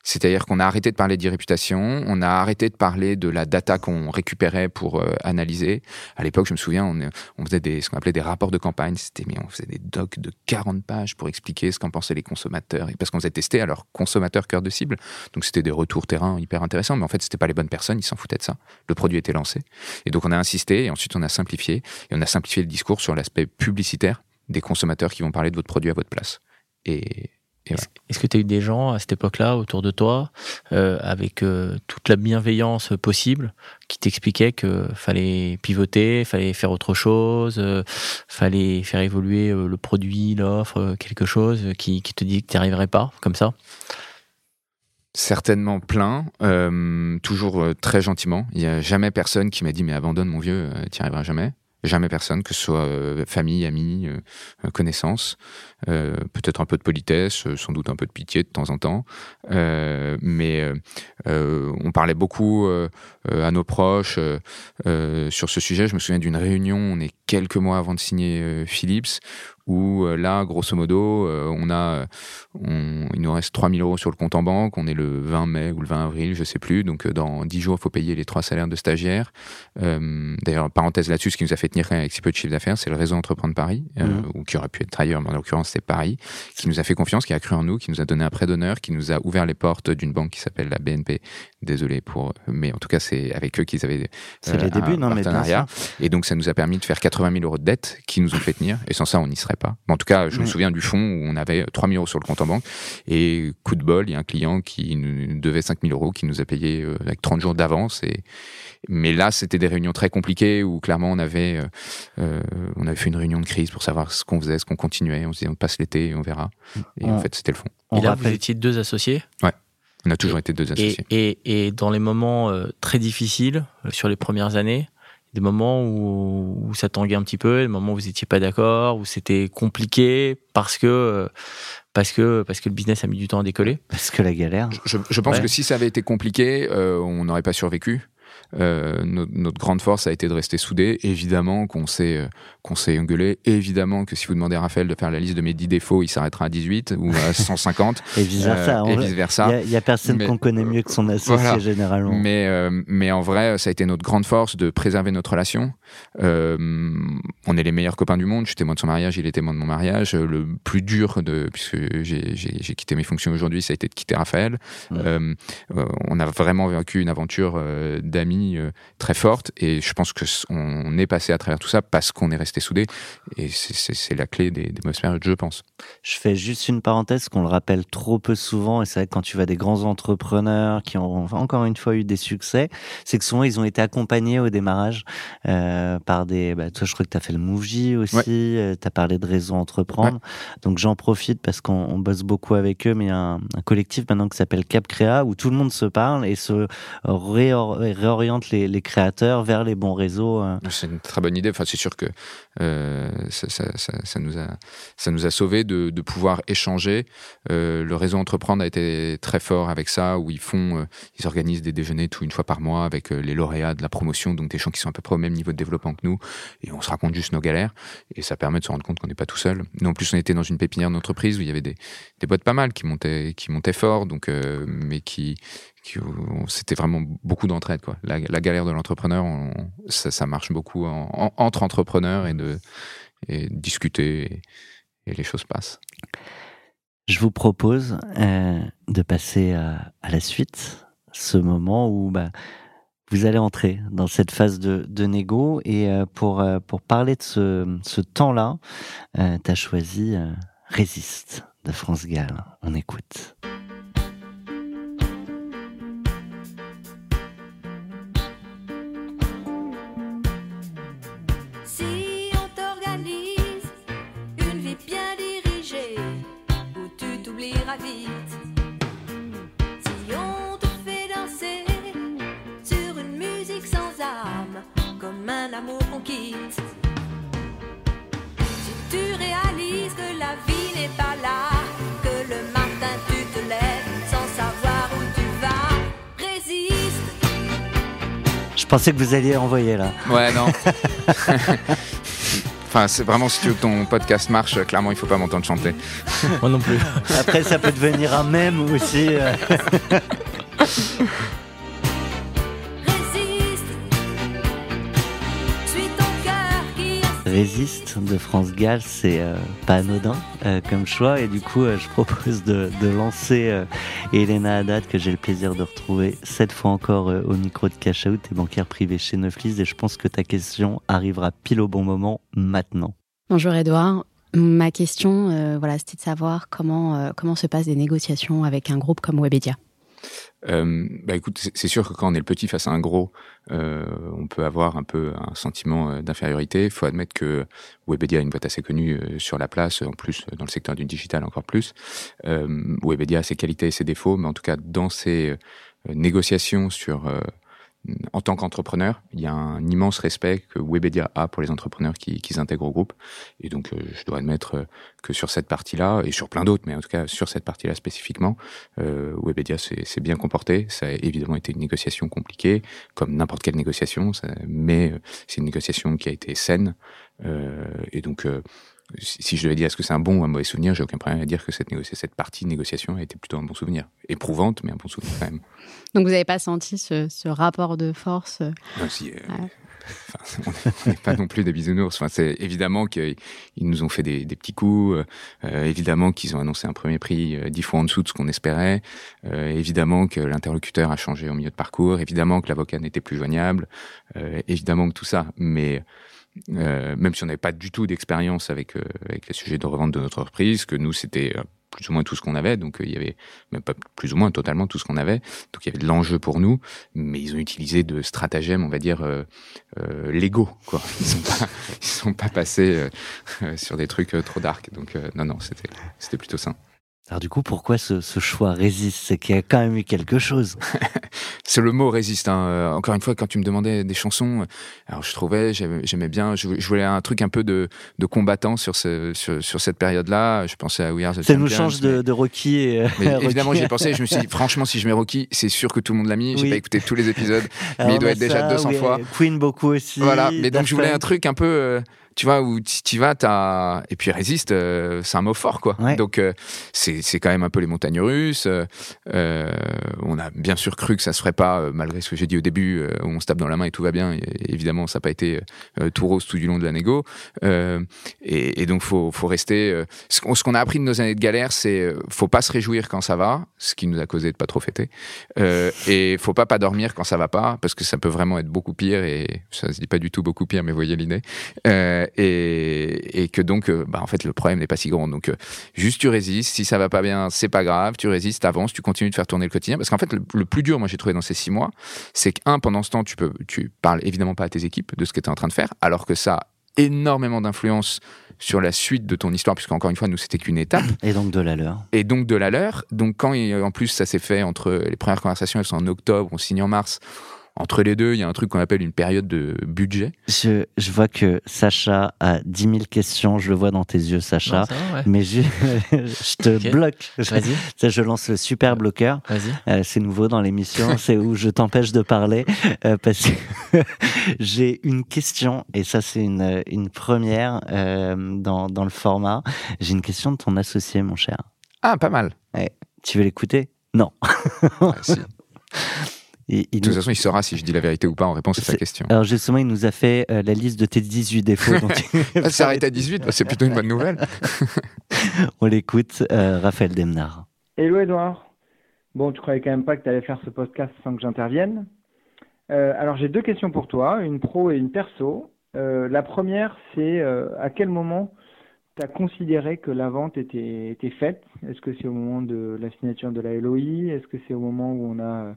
C'est-à-dire qu'on a arrêté de parler d'irréputation, on a arrêté de parler de la data qu'on récupérait pour euh, analyser. À l'époque, je me souviens, on, faisait des, ce qu'on appelait des rapports de campagne. C'était, mais on faisait des docs de 40 pages pour expliquer ce qu'en pensaient les consommateurs. Et parce qu'on faisait tester à leurs consommateurs cœur de cible. Donc c'était des retours terrain hyper intéressants. Mais en fait, c'était pas les bonnes personnes, ils s'en foutaient de ça. Le produit était lancé. Et donc on a insisté et ensuite on a simplifié. Et on a simplifié le discours sur l'aspect publicitaire des consommateurs qui vont parler de votre produit à votre place. Et, et voilà. Est-ce que tu as eu des gens à cette époque-là autour de toi, euh, avec euh, toute la bienveillance possible, qui t'expliquaient que fallait pivoter, fallait faire autre chose, euh, fallait faire évoluer euh, le produit, l'offre, quelque chose, qui, qui te dit que tu n'y arriverais pas, comme ça? Certainement plein, toujours très gentiment. Il n'y a jamais personne qui m'a dit mais abandonne mon vieux, tu n'y arriveras jamais. Jamais personne, que ce soit euh, famille, amis, euh, connaissances. Euh, peut-être un peu de politesse, sans doute un peu de pitié de temps en temps. mais on parlait beaucoup à nos proches sur ce sujet. Je me souviens d'une réunion, on est quelques mois avant de signer Philips, où là, grosso modo, on a, il nous reste 3000 euros sur le compte en banque, on est le 20 mai ou le 20 avril, je sais plus, donc dans 10 jours, il faut payer les trois salaires de stagiaires. D'ailleurs, parenthèse là-dessus, ce qui nous a fait tenir avec si peu de chiffre d'affaires, c'est le réseau Entreprendre Paris, euh, mmh. ou qui aurait pu être ailleurs, mais en l'occurrence c'est Paris, qui nous a fait confiance, qui a cru en nous, qui nous a donné un prêt d'honneur, qui nous a ouvert les portes d'une banque qui s'appelle la BNP. Désolé pour, mais en tout cas c'est avec eux qu'ils avaient c'est les euh, débuts, non, partenariat. et donc ça nous a permis de faire 80 000 euros de dettes qui nous ont fait tenir, et sans ça on n'y serait pas. en tout cas, je me souviens du fond où on avait 3 000 euros sur le compte en banque, et coup de bol, il y a un client qui nous devait 5 000 euros, qui nous a payé euh, avec 30 jours d'avance, et mais là c'était des réunions très compliquées où clairement on avait euh, on avait fait une réunion de crise pour savoir ce qu'on faisait, ce qu'on continuait. On se disait, on passe l'été et on verra. Et en fait, c'était le fond. Et là, vous étiez deux associés Ouais. On a toujours été deux associés. Et, dans les moments euh, très difficiles, euh, sur les premières années, des moments où, ça tanguait un petit peu, des moments où vous n'étiez pas d'accord, où c'était compliqué parce que parce que parce que le business a mis du temps à décoller. Parce que la galère. Je, pense que si ça avait été compliqué, on n'aurait pas survécu. Euh, notre, grande force a été de rester soudés. Évidemment qu'on s'est euh, qu'on s'est engueulé. Évidemment que si vous demandez à Raphaël de faire la liste de mes 10 défauts, il s'arrêtera à 18 ou à 150. et vice versa. Euh, vice versa. Il y, a personne qu'on connaît mieux que son associé généralement. Mais mais en vrai, ça a été notre grande force de préserver notre relation. on est les meilleurs copains du monde. Je suis témoin de son mariage, il est témoin de mon mariage. Le plus dur de puisque j'ai quitté mes fonctions aujourd'hui, ça a été de quitter Raphaël. on a vraiment vécu une aventure d'amis euh, très forte. Et je pense que on est passé à travers tout ça parce qu'on est resté soudés. Et c'est la clé des, des mauvaises périodes, je pense. Je fais juste une parenthèse qu'on le rappelle trop peu souvent. Et c'est vrai que quand tu vois des grands entrepreneurs qui ont encore une fois eu des succès, c'est que souvent ils ont été accompagnés au démarrage euh, par des. Bah, toi, je crois que tu as fait le Mouvi aussi. Euh, tu as parlé de réseau entreprendre. Donc j'en profite parce qu'on bosse beaucoup avec eux. Mais il y a un, collectif maintenant qui s'appelle Cap Créa où tout le monde se parle et se réoriente les, créateurs vers les bons réseaux. Hein. C'est une très bonne idée. Enfin, c'est sûr que euh, ça, nous a, ça nous a sauvés de, pouvoir échanger. Euh, le réseau Entreprendre a été très fort avec ça, où ils font, euh, ils organisent des déjeuners tout une fois par mois avec les lauréats de la promotion, donc des gens qui sont à peu près au même niveau de développement que nous, et on se raconte juste nos galères, et ça permet de se rendre compte qu'on n'est pas tout seul. Nous, en plus, on était dans une pépinière d'entreprise où il y avait des, des boîtes pas mal qui montaient, qui montaient fort, donc, mais qui, c'était vraiment beaucoup d'entraide. Quoi. La, galère de l'entrepreneur, ça, marche beaucoup entre entrepreneurs et de discuter et, les choses passent. Je vous propose euh, de passer à, la suite, ce moment où bah, vous allez entrer dans cette phase de, de négo et euh, pour, euh, pour parler de ce, ce temps-là, tu as choisi Résiste de France Gall. On écoute. Pensais que vous alliez envoyer là. Ouais, non. Enfin, c'est vraiment si tu veux que ton podcast marche, clairement, il faut pas m'entendre chanter. Moi non plus. Après, ça peut devenir un mème aussi. Résiste de France Gall, c'est euh, pas anodin euh, comme choix. Et du coup, euh, je propose de, lancer Elena Haddad, que j'ai le plaisir de retrouver cette fois encore au micro de Cash Out, et banquière privée chez Neuflis. Et je pense que ta question arrivera pile au bon moment maintenant. Bonjour Edouard. Ma question, voilà, c'était de savoir comment, comment se passent des négociations avec un groupe comme Webedia. Euh, bah écoute, c'est sûr que quand on est le petit face à un gros, euh, on peut avoir un peu un sentiment euh, d'infériorité. Il faut admettre que Webedia est une boîte assez connue sur la place, en plus dans le secteur du digital encore plus. Euh, Webedia a ses qualités et ses défauts, mais en tout cas dans ses négociations sur en tant qu'entrepreneur, il y a un immense respect que Webedia a pour les entrepreneurs qui, qui s'intègrent au groupe. Et donc, je dois admettre que sur cette partie-là, et sur plein d'autres, mais en tout cas sur cette partie-là spécifiquement, Webedia s'est bien comporté. Ça a évidemment été une négociation compliquée, comme n'importe quelle négociation, mais c'est une négociation qui a été saine. et donc, si je devais dire est-ce que c'est un bon ou un mauvais souvenir, j'ai aucun problème à dire que cette, cette partie de négociation a été plutôt un bon souvenir. Éprouvante, mais un bon souvenir quand même. Donc vous n'avez pas senti ce, rapport de force euh, Non, si. Euh, on n'est pas non plus des bisounours. Enfin, c'est évidemment qu'ils nous ont fait des, petits coups, euh, évidemment qu'ils ont annoncé un premier prix dix fois en dessous de ce qu'on espérait, évidemment que l'interlocuteur a changé au milieu de parcours, évidemment que l'avocat n'était plus joignable, évidemment que tout ça. Mais euh, même si on n'avait pas du tout d'expérience avec, euh, avec les sujets de revente de notre entreprise, que nous, c'était euh, plus ou moins tout ce qu'on avait, donc il y avait même pas plus ou moins totalement tout ce qu'on avait, donc il y avait de l'enjeu pour nous, mais ils ont utilisé de stratagèmes, on va dire, légaux, quoi. Ils sont pas, ils sont pas passés sur des trucs trop dark, donc non, non, c'était, c'était plutôt sain. Alors du coup, pourquoi ce, choix résiste? C'est qu'il y a quand même eu quelque chose. c'est le mot résiste. Hein. Euh, encore une fois, quand tu me demandais des chansons, euh, alors je trouvais, j'aimais bien, je, voulais un truc un peu de, de combattant sur, ce, sur, cette période-là. Je pensais à We Are the Ça nous change de, Rocky. Et, évidemment, j'y ai pensé. Je me suis dit, franchement, si je mets Rocky, c'est sûr que tout le monde l'a mis. J'ai pas écouté tous les épisodes, mais il doit être déjà 200 fois. Queen beaucoup aussi. Voilà. Mais donc je voulais un truc un peu. Euh, tu vois, où tu vas, as... et puis résiste, euh, c'est un mot fort, quoi. Donc, euh, c'est quand même un peu les montagnes russes. Euh, on a bien sûr cru que ça se ferait pas, malgré ce que j'ai dit au début, où on se tape dans la main et tout va bien. Et, évidemment, ça n'a pas été tout rose tout du long de la négo. Et, et, donc, faut, faut rester. ce qu'on a appris de nos années de galère, c'est faut pas se réjouir quand ça va, ce qui nous a causé de pas trop fêter. et faut pas pas dormir quand ça va pas, parce que ça peut vraiment être beaucoup pire. Et ça se dit pas du tout beaucoup pire, mais voyez l'idée. Euh, et, que donc, euh, bah, en fait, le problème n'est pas si grand. Donc, euh, juste tu résistes. Si ça va pas bien, c'est pas grave. Tu résistes, avances, tu continues de faire tourner le quotidien. Parce qu'en fait, le, plus dur, moi, j'ai trouvé dans ces six mois, c'est qu'un, pendant ce temps, tu peux, tu parles évidemment pas à tes équipes de ce que tu es en train de faire, alors que ça a énormément d'influence sur la suite de ton histoire, puisqu'encore une fois, nous, c'était qu'une étape. Et donc de la leur. Et donc de la leur. Donc quand, en plus, ça s'est fait entre les premières conversations, elles sont en octobre, on signe en mars entre les deux, il y a un truc qu'on appelle une période de budget. Je, je, vois que Sacha a 10 000 questions, je le vois dans tes yeux, Sacha. Mais je, je te bloque. Vas-y. Je, lance le super bloqueur. Euh, c'est nouveau dans l'émission, c'est où je t'empêche de parler euh, parce que j'ai une question, et ça c'est une, une première euh, dans, dans le format. J'ai une question de ton associé, mon cher. Ah, pas mal. tu veux l'écouter? Non. Ah, si. De toute façon, il saura si je dis la vérité ou pas en réponse à sa question. Alors justement, il nous a fait euh, la liste de tes 18 défauts. ah, s'arrête à 18, bah, c'est plutôt une bonne nouvelle. On l'écoute, euh, Raphaël Demnar. Hello Edouard. Bon, tu croyais quand même pas que tu allais faire ce podcast sans que j'intervienne. Euh, alors j'ai deux questions pour toi, une pro et une perso. la première, c'est à quel moment tu as considéré que la vente était, était faite? Est-ce que c'est au moment de la signature de la LOI Est-ce que c'est au moment où on a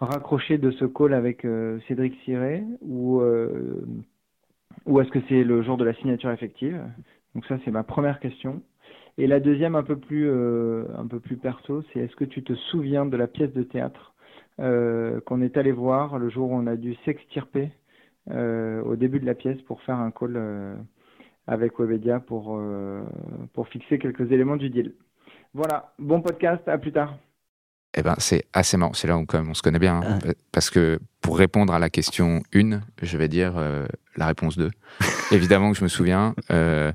raccroché de ce call avec euh, Cédric Siré ou, euh, ou est-ce que c'est le jour de la signature effective? Donc ça, c'est ma première question. Et la deuxième, un peu plus, euh, un peu plus perso, c'est est-ce que tu te souviens de la pièce de théâtre qu'on est allé voir le jour où on a dû s'extirper au début de la pièce pour faire un call avec Webedia pour, pour fixer quelques éléments du deal? Voilà, bon podcast, à plus tard. Eh ben, c'est assez marrant. C'est là où on se connaît bien. Hein. Parce que pour répondre à la question 1, je vais dire euh, la réponse 2. Évidemment que je me souviens. Euh,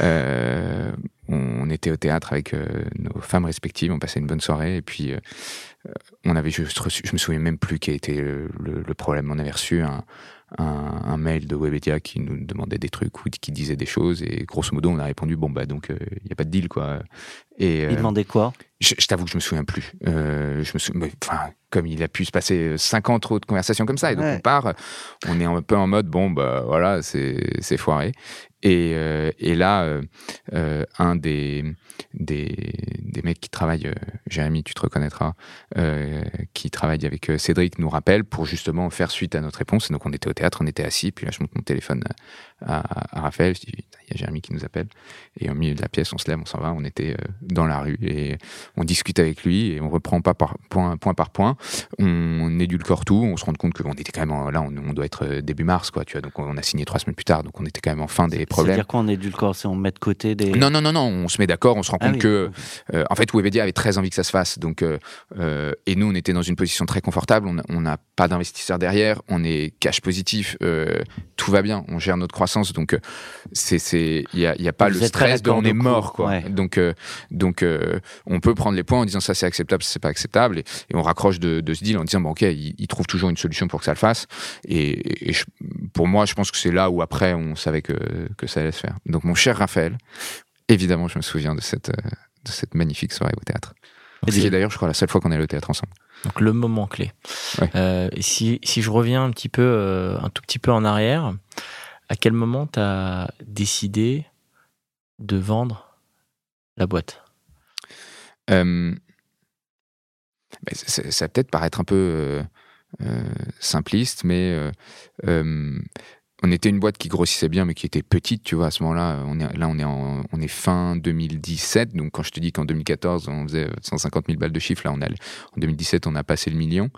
euh, on était au théâtre avec nos femmes respectives. On passait une bonne soirée. Et puis, on avait juste reçu, je me souviens même plus quel était le, le problème. On avait reçu un, un, mail de Webedia qui nous demandait des trucs ou qui disait des choses et grosso modo on a répondu bon bah donc il euh, n'y a pas de deal quoi. Et, il euh, demandait quoi? Je, t'avoue que je me souviens plus. Euh, je me souviens, enfin comme il a pu se passer 50 autres conversations comme ça et donc on part, on est un peu en mode bon bah voilà c'est foiré et, et là un des des, des mecs qui travaillent, euh, Jérémy, tu te reconnaîtras, euh, qui travaillent avec euh, Cédric, nous rappelle pour justement faire suite à notre réponse. donc on était au théâtre, on était assis, puis là je monte mon téléphone à, Raphaël. Je dis, il y a Jérémy qui nous appelle. Et au milieu de la pièce, on se lève, on s'en va. On était dans la rue et on discute avec lui et on reprend pas par point, point par point. On, édulcore tout. On se rend compte qu'on était quand même là, on, on, doit être début mars, quoi. Tu vois, donc on a signé trois semaines plus tard. Donc on était quand même en fin des problèmes. C'est-à-dire qu'on édulcore, c'est on met de côté des. Non, non, non, non. On se met d'accord. On se rend ah compte que, en fait, Webedia avait très envie que ça se fasse. Donc, et nous, on était dans une position très confortable. On n'a pas d'investisseurs derrière. On est cash positif. tout va bien. On gère notre croissance. Donc, c'est, il n'y a, y a, pas le stress de on est mort, quoi. Donc, donc, on peut prendre les points en disant ça c'est acceptable, c'est pas acceptable, et, on raccroche de, de, ce deal en disant bon ok, il, trouve toujours une solution pour que ça le fasse. Et, pour moi, je pense que c'est là où après on savait que, que ça allait se faire. Donc mon cher Raphaël, évidemment, je me souviens de cette, de cette magnifique soirée au théâtre. C'est d'ailleurs, je crois, la seule fois qu'on est allé au théâtre ensemble. Donc le moment clé. Euh, si, si, je reviens un petit peu, euh, un tout petit peu en arrière, à quel moment tu décidé de vendre la boîte? Euh, Ça va peut-être paraître un peu simpliste, mais on était une boîte qui grossissait bien, mais qui était petite, tu vois, à ce moment-là. On est, là, on est, on est fin 2017. Donc, quand je te dis qu'en 2014, on faisait 150 000 balles de chiffre, là, on a, en 2017, on a passé le million.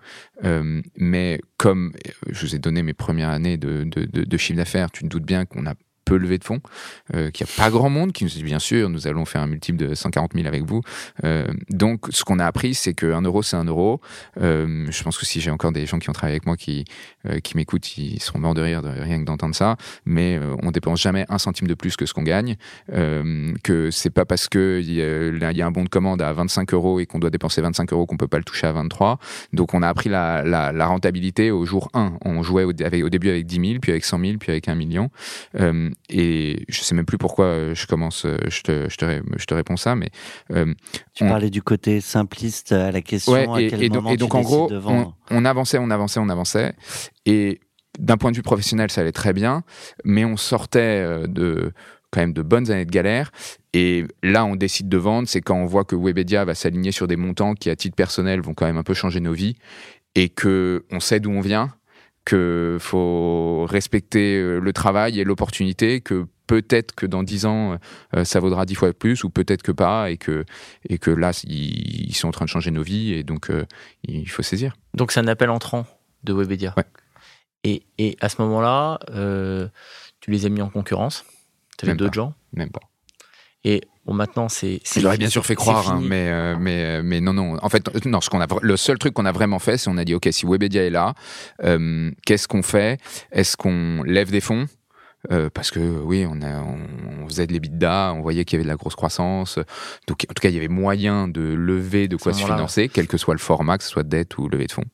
Euh, mais comme je vous ai donné mes premières années de, de, de chiffre d'affaires, tu te doutes bien qu'on a peu levé de fonds, euh, qu'il n'y a pas grand monde qui nous dit bien sûr, nous allons faire un multiple de 140 000 avec vous. Euh, donc, ce qu'on a appris, c'est qu'un euro, c'est un euro. Euh, je pense que si j'ai encore des gens qui ont travaillé avec moi qui, euh, qui m'écoutent, ils seront morts de rire de rien que d'entendre ça. Mais euh, on dépense jamais un centime de plus que ce qu'on gagne. que c'est pas parce que il y, y, a un bon de commande à 25 euros et qu'on doit dépenser 25 euros qu'on peut pas le toucher à 23. Donc, on a appris la, la, la rentabilité au jour 1. On jouait au, avec, au début avec 10 000, puis avec 100 000, puis avec 1 million et je sais même plus pourquoi euh, je commence, euh, je te, je te, je te réponds ça, mais. Euh, tu parlais du côté simpliste à la question. à quel et, moment et donc en gros, on, avançait, on avançait, on avançait. Et d'un point de vue professionnel, ça allait très bien, mais on sortait de quand même de bonnes années de galère. Et là, on décide de vendre, c'est quand on voit que Webedia va s'aligner sur des montants qui, à titre personnel, vont quand même un peu changer nos vies, et que on sait d'où on vient, que faut respecter euh, le travail et l'opportunité, que peut-être que dans dix ans, euh, ça vaudra dix fois plus, ou peut-être que pas, et que, et que là, ils, sont en train de changer nos vies, et donc euh, il faut saisir. Donc c'est un appel entrant de Webedia. Ouais. Et, et, à ce moment-là, tu les as mis en concurrence? Tu avais d'autres gens? Même pas. Et bon, maintenant, c'est. J'aurais bien sûr fait croire, hein, mais, euh, mais, euh, mais non, non. En fait, non, ce qu'on a, le seul truc qu'on a vraiment fait, c'est on a dit, OK, si Webedia est là, euh, qu'est-ce qu'on fait? Est-ce qu'on lève des fonds? Euh, parce que oui, on, a, on, faisait de l'EBITDA, on voyait qu'il y avait de la grosse croissance. Donc, en tout cas, il y avait moyen de lever de quoi se financer, quel que soit le format, que ce soit dette ou levée de fonds.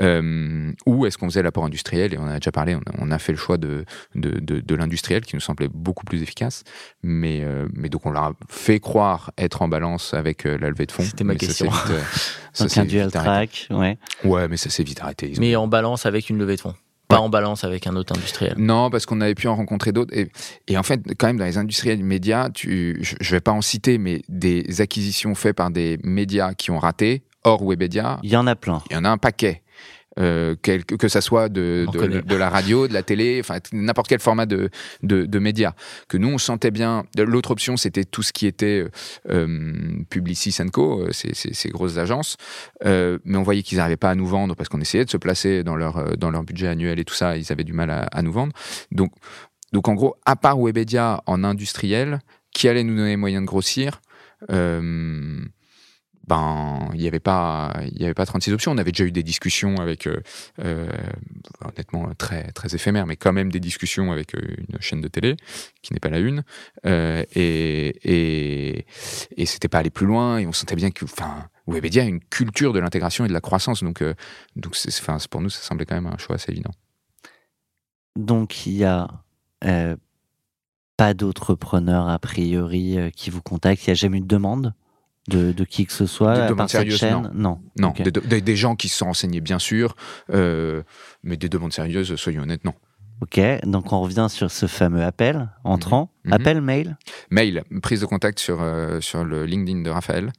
Euh, ou est-ce qu'on faisait l'apport industriel? Et on a déjà parlé, on a, fait le choix de, de, de, de l'industriel qui nous semblait beaucoup plus efficace. Mais, euh, mais donc, on leur a fait croire être en balance avec la levée de fonds. C'était ma question. Ça donc un dual track, ouais. Ouais, mais ça s'est vite arrêté. Mais en balance avec une levée de fonds pas en balance avec un autre industriel. Non, parce qu'on avait pu en rencontrer d'autres. Et, et, en fait, quand même, dans les industriels médias, tu, je ne vais pas en citer, mais des acquisitions faites par des médias qui ont raté, hors Webedia. Il y en a plein. Il y en a un paquet. Euh, que ça soit de, de, la radio, de la télé, enfin n'importe quel format de, de, médias. Que nous, on sentait bien. L'autre option, c'était tout ce qui était euh, Publicis Co, euh, ces, ces, grosses agences. Euh, mais on voyait qu'ils n'arrivaient pas à nous vendre parce qu'on essayait de se placer dans leur, dans leur budget annuel et tout ça. Ils avaient du mal à, à nous vendre. Donc, donc en gros, à part Webedia en industriel, qui allait nous donner les moyens de grossir euh, ben il n'y avait pas il y avait pas 36 options. On avait déjà eu des discussions avec euh, euh, honnêtement très très éphémères mais quand même des discussions avec euh, une chaîne de télé qui n'est pas la une. Et et et c'était pas aller plus loin et on sentait bien que enfin Webedia a une culture de l'intégration et de la croissance. Donc donc c'est enfin pour nous ça semblait quand même un choix assez évident. Donc il y a pas d'autres preneurs a priori qui vous contactent? Il n'y a jamais eu de demande? De, de, qui que ce soit des cette chaîne Non. Non, des, gens qui se sont renseignés, bien sûr, euh, mais des demandes sérieuses, soyons honnêtes, non. Ok, donc on revient sur ce fameux appel entrant. Mhm. Mhm. Appel, mail? Mail, prise de contact sur, euh, sur le LinkedIn de Raphaël.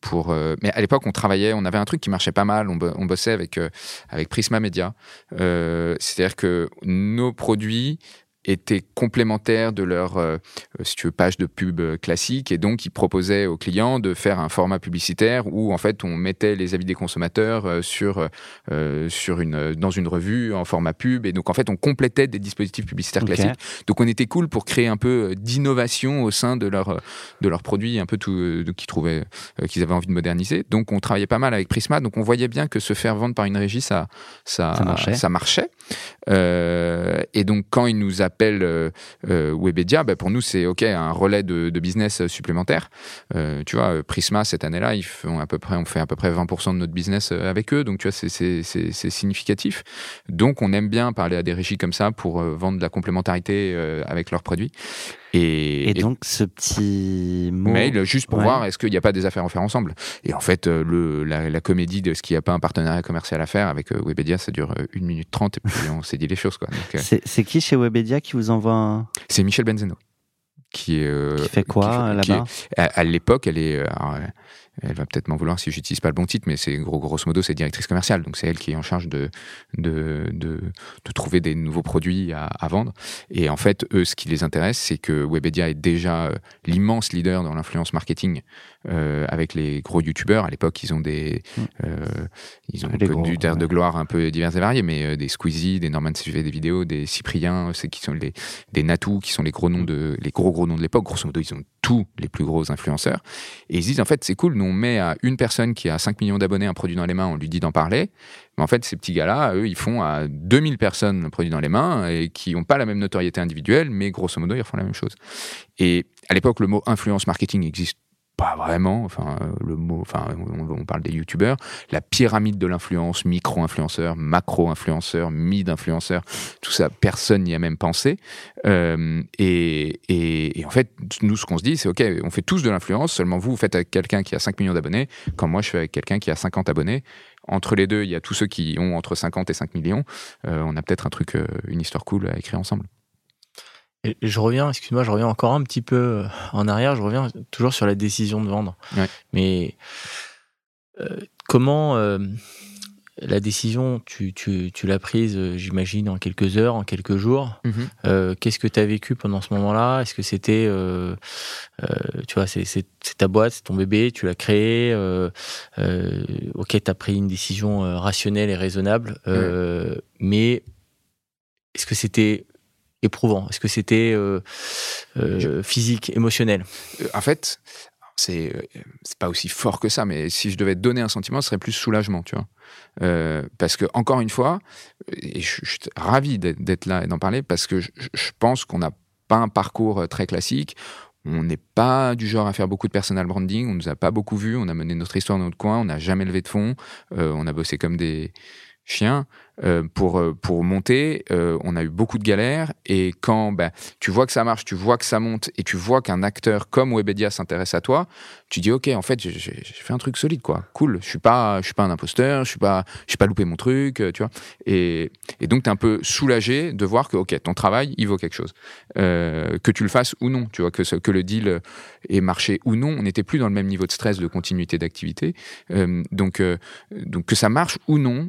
Pour, euh, mais à l'époque, on travaillait, on avait un truc qui marchait pas mal, on, on bossait avec, avec Prisma Media. C'est-à-dire que nos produits était complémentaire de leur, euh, si tu veux, page de pub classique. Et donc, ils proposaient aux clients de faire un format publicitaire où, en fait, on mettait les avis des consommateurs sur, sur une, dans une revue en format pub. Et donc, en fait, on complétait des dispositifs publicitaires classiques. Donc, on était cool pour créer un peu d'innovation au sein de leur, de leurs produits, un peu tout, qu'ils trouvaient, qu'ils avaient envie de moderniser. Donc, on travaillait pas mal avec Prisma. Donc, on voyait bien que se faire vendre par une régie, ça, ça, ça marchait. et donc, quand ils nous appellent euh, euh, Webedia, bah, pour nous, c'est OK, un relais de, business supplémentaire. Euh, tu vois, Prisma, cette année-là, à peu près, on fait à peu près 20% de notre business avec eux. Donc, tu vois, c'est significatif. Donc, on aime bien parler à des régies comme ça pour vendre de la complémentarité avec leurs produits. Et, donc, ce petit mail, juste pour voir est-ce qu'il n'y a pas des affaires à faire ensemble? Et en fait, le, la, comédie de ce qu'il n'y a pas un partenariat commercial à faire avec Webedia, ça dure 1 minute 30 et puis on s'est dit les choses. Quoi. C'est qui chez Webedia qui vous envoie un... C'est Michel Benzeno. Qui, euh, qui fait quoi là-bas? À, l'époque, elle est. Euh, elle va peut-être m'en vouloir si j'utilise pas le bon titre, mais c'est gros, grosso modo, c'est directrice commerciale. Donc c'est elle qui est en charge de, de, de, de trouver des nouveaux produits à, à, vendre. Et en fait, eux, ce qui les intéresse, c'est que Webedia est déjà euh, l'immense leader dans l'influence marketing euh, avec les gros youtubeurs. À l'époque, ils ont des, mm. euh, ils ont connu terres de gloire un peu divers et variés, mais des Squeezie, des Norman fais des vidéos, des Cyprien, qui sont les, des Natou, qui sont les gros noms de, les gros gros noms de l'époque. Grosso modo, ils ont tous les plus gros influenceurs. Et ils disent, en fait, c'est cool, nous on met à une personne qui a 5 millions d'abonnés un produit dans les mains, on lui dit d'en parler. Mais en fait, ces petits gars-là, eux, ils font à 2000 personnes un produit dans les mains et qui n'ont pas la même notoriété individuelle, mais grosso modo, ils font la même chose. Et à l'époque, le mot influence marketing existe pas vraiment. Enfin, le mot, enfin, on, parle des youtubeurs. La pyramide de l'influence, micro-influenceur, macro-influenceur, mid-influenceur, tout ça, personne n'y a même pensé. Euh, et, et, en fait, nous, ce qu'on se dit, c'est OK, on fait tous de l'influence, seulement vous, vous faites avec quelqu'un qui a 5 millions d'abonnés, quand moi, je fais avec quelqu'un qui a 50 abonnés. Entre les deux, il y a tous ceux qui ont entre 50 et 5 millions. Euh, on a peut-être un truc, euh, une histoire cool à écrire ensemble je reviens, excuse-moi, je reviens encore un petit peu euh, en arrière, je reviens toujours sur la décision de vendre. Mais euh, comment euh, la décision, tu, tu, tu l'as prise, j'imagine, en quelques heures, en quelques jours. Mhm. Qu'est-ce que tu as vécu pendant ce moment-là? Est-ce que c'était, tu vois, c'est ta boîte, c'est ton bébé, tu l'as créé, ok, tu as pris une décision rationnelle et raisonnable, mais est-ce que c'était éprouvant Est-ce que c'était euh, euh, physique, émotionnel? Euh, En fait, c'est c'est pas aussi fort que ça, mais si je devais donner un sentiment, ce serait plus soulagement, tu vois. parce que encore une fois, et je, suis ravi d'être là et d'en parler, parce que je, pense qu'on n'a pas un parcours très classique. On n'est pas du genre à faire beaucoup de personal branding. On nous a pas beaucoup vu. On a mené notre histoire dans notre coin. On n'a jamais levé de fonds. on a bossé comme des chiens. Euh, pour, euh, pour monter, euh, on a eu beaucoup de galères. Et quand ben, tu vois que ça marche, tu vois que ça monte, et tu vois qu'un acteur comme Webedia s'intéresse à toi, tu dis ok, en fait, j'ai fait un truc solide, quoi. Cool. Je suis suis pas un imposteur, je suis pas, je suis pas loupé mon truc, tu vois. Et, et donc, tu es un peu soulagé de voir que ok, ton travail, il vaut quelque chose. que tu le fasses ou non, tu vois, que, que le deal ait marché ou non, on n'était plus dans le même niveau de stress, de continuité d'activité. donc, donc, que ça marche ou non,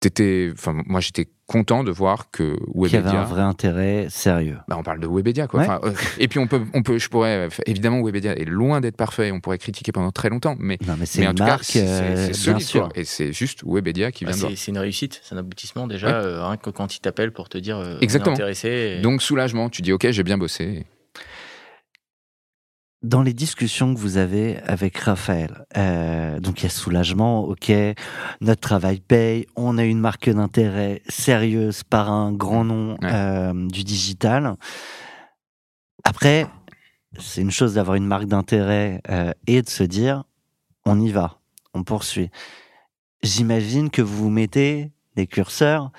t'étais, enfin, moi j'étais content de voir que Webedia. Qu'il y avait un vrai intérêt sérieux. Bah, on parle de Webedia, quoi. Euh, et puis on peut, on peut, je pourrais, évidemment, Webedia est loin d'être parfait. On pourrait critiquer pendant très longtemps, mais, non, mais c'est en tout cas, c'est euh, solide, sûr. Et c'est juste Webedia qui bah, vient de. C'est une réussite, c'est un aboutissement déjà. Euh, rien que quand il t'appelle pour te dire. Exactement. intéressé. Donc soulagement. Tu dis, ok, j'ai bien bossé dans les discussions que vous avez avec Raphaël, euh, donc il y a soulagement, ok, notre travail paye, on a une marque d'intérêt sérieuse par un grand nom euh, du digital. Après, c'est une chose d'avoir une marque d'intérêt euh, et de se dire, on y va, on poursuit. J'imagine que vous vous mettez des curseurs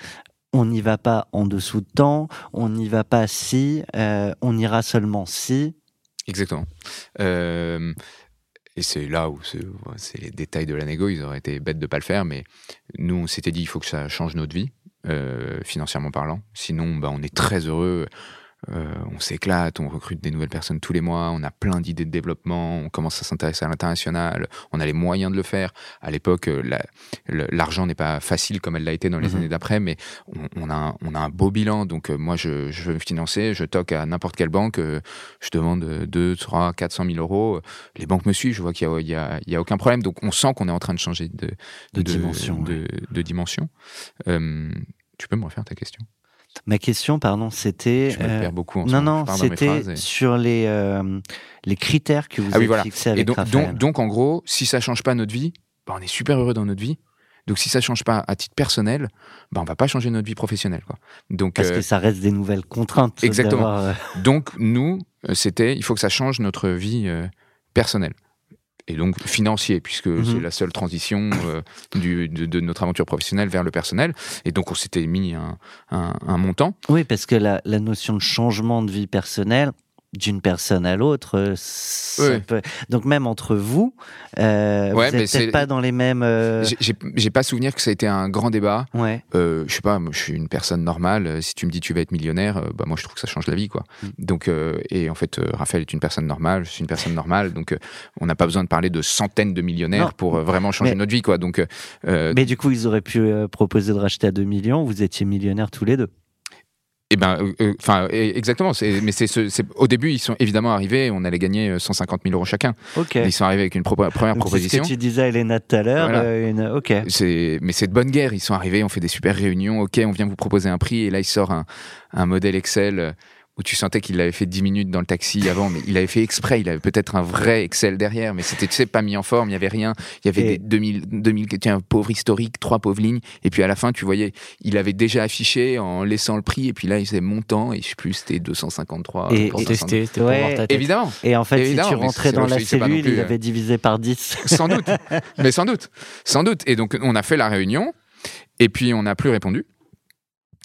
on n'y va pas en dessous de temps, on n'y va pas si, euh, on ira seulement si, Exactement. Euh, et c'est là où c'est les détails de la négo, ils auraient été bêtes de ne pas le faire, mais nous, on s'était dit, il faut que ça change notre vie, euh, financièrement parlant. Sinon, bah, on est très heureux euh, on s'éclate, on recrute des nouvelles personnes tous les mois, on a plein d'idées de développement, on commence à s'intéresser à l'international, on a les moyens de le faire. À l'époque, euh, l'argent n'est pas facile comme elle l'a été dans les mhm. années d'après, mais on, a, on a un beau bilan. Donc moi, je, veux me financer, je toque à n'importe quelle banque, je demande 2, 3, 400 000 euros. Les banques me suivent, je vois qu'il n'y a, a, aucun problème. Donc on sent qu'on est en train de changer de, de, dimension. De, dimension. tu peux me refaire ta question? Ma question, pardon, c'était. Je me perds beaucoup. En non, non, c'était sur les euh, les critères que vous ah, avez oui, fixés avec et donc, Donc, en gros, si ça change pas notre vie, bah, on est super heureux dans notre vie. Donc, si ça change pas à titre personnel, bah, on va pas changer notre vie professionnelle, quoi. Donc parce que euh, ça reste des nouvelles contraintes. Exactement. Euh, donc, nous, c'était, il faut que ça change notre vie personnelle et donc financier, puisque mhm. c'est la seule transition euh, du, de, notre aventure professionnelle vers le personnel. Et donc on s'était mis un, un, montant. Oui, parce que la, la, notion de changement de vie personnelle, d'une personne à l'autre. Euh, donc même entre vous, euh, vous n'êtes pas dans les mêmes. Euh... J'ai pas souvenir que ça a été un grand débat. Ouais. Euh, je sais pas, moi, je suis une personne normale. Si tu me dis tu vas être millionnaire, euh, bah moi je trouve que ça change la vie, quoi. Mm. Donc et en fait, Raphaël est une personne normale, je suis une personne normale, donc on n'a pas besoin de parler de centaines de millionnaires pour vraiment changer notre vie, quoi. Donc. Mais du coup, ils auraient pu proposer de racheter à 2 millions. Vous étiez millionnaires tous les deux. Eh ben, euh, euh, enfin, exactement. Mais c'est au début, ils sont évidemment arrivés. On allait gagner 150 euh, 000 euros chacun. Ok. Ils sont arrivés avec une première proposition. C'est ce que tu disais Elena tout à l'heure. Voilà. ok. Mais c'est de bonne guerre. Ils sont arrivés. On fait des super réunions. Ok, on vient vous proposer un prix. Et là, il sort un, un modèle Excel où tu sentais qu'il l'avait fait 10 minutes dans le taxi avant, mais il avait fait exprès, il avait peut-être un vrai Excel derrière, mais c'était, tu sais, pas mis en forme, il y avait rien. Il y avait des 2000, 2000, tiens, pauvre historique, trois pauvres lignes, et puis à la fin, tu voyais, il avait déjà affiché en laissant le prix, et puis là, il faisait montant, et je sais plus, c'était 253. Et, et testé, c'était ouais, Évidemment. Et en fait, si tu rentrais dans la cellule, il avait divisé par 10. Sans doute. mais sans doute. Sans doute. Et donc, on a fait la réunion, et puis on n'a plus répondu.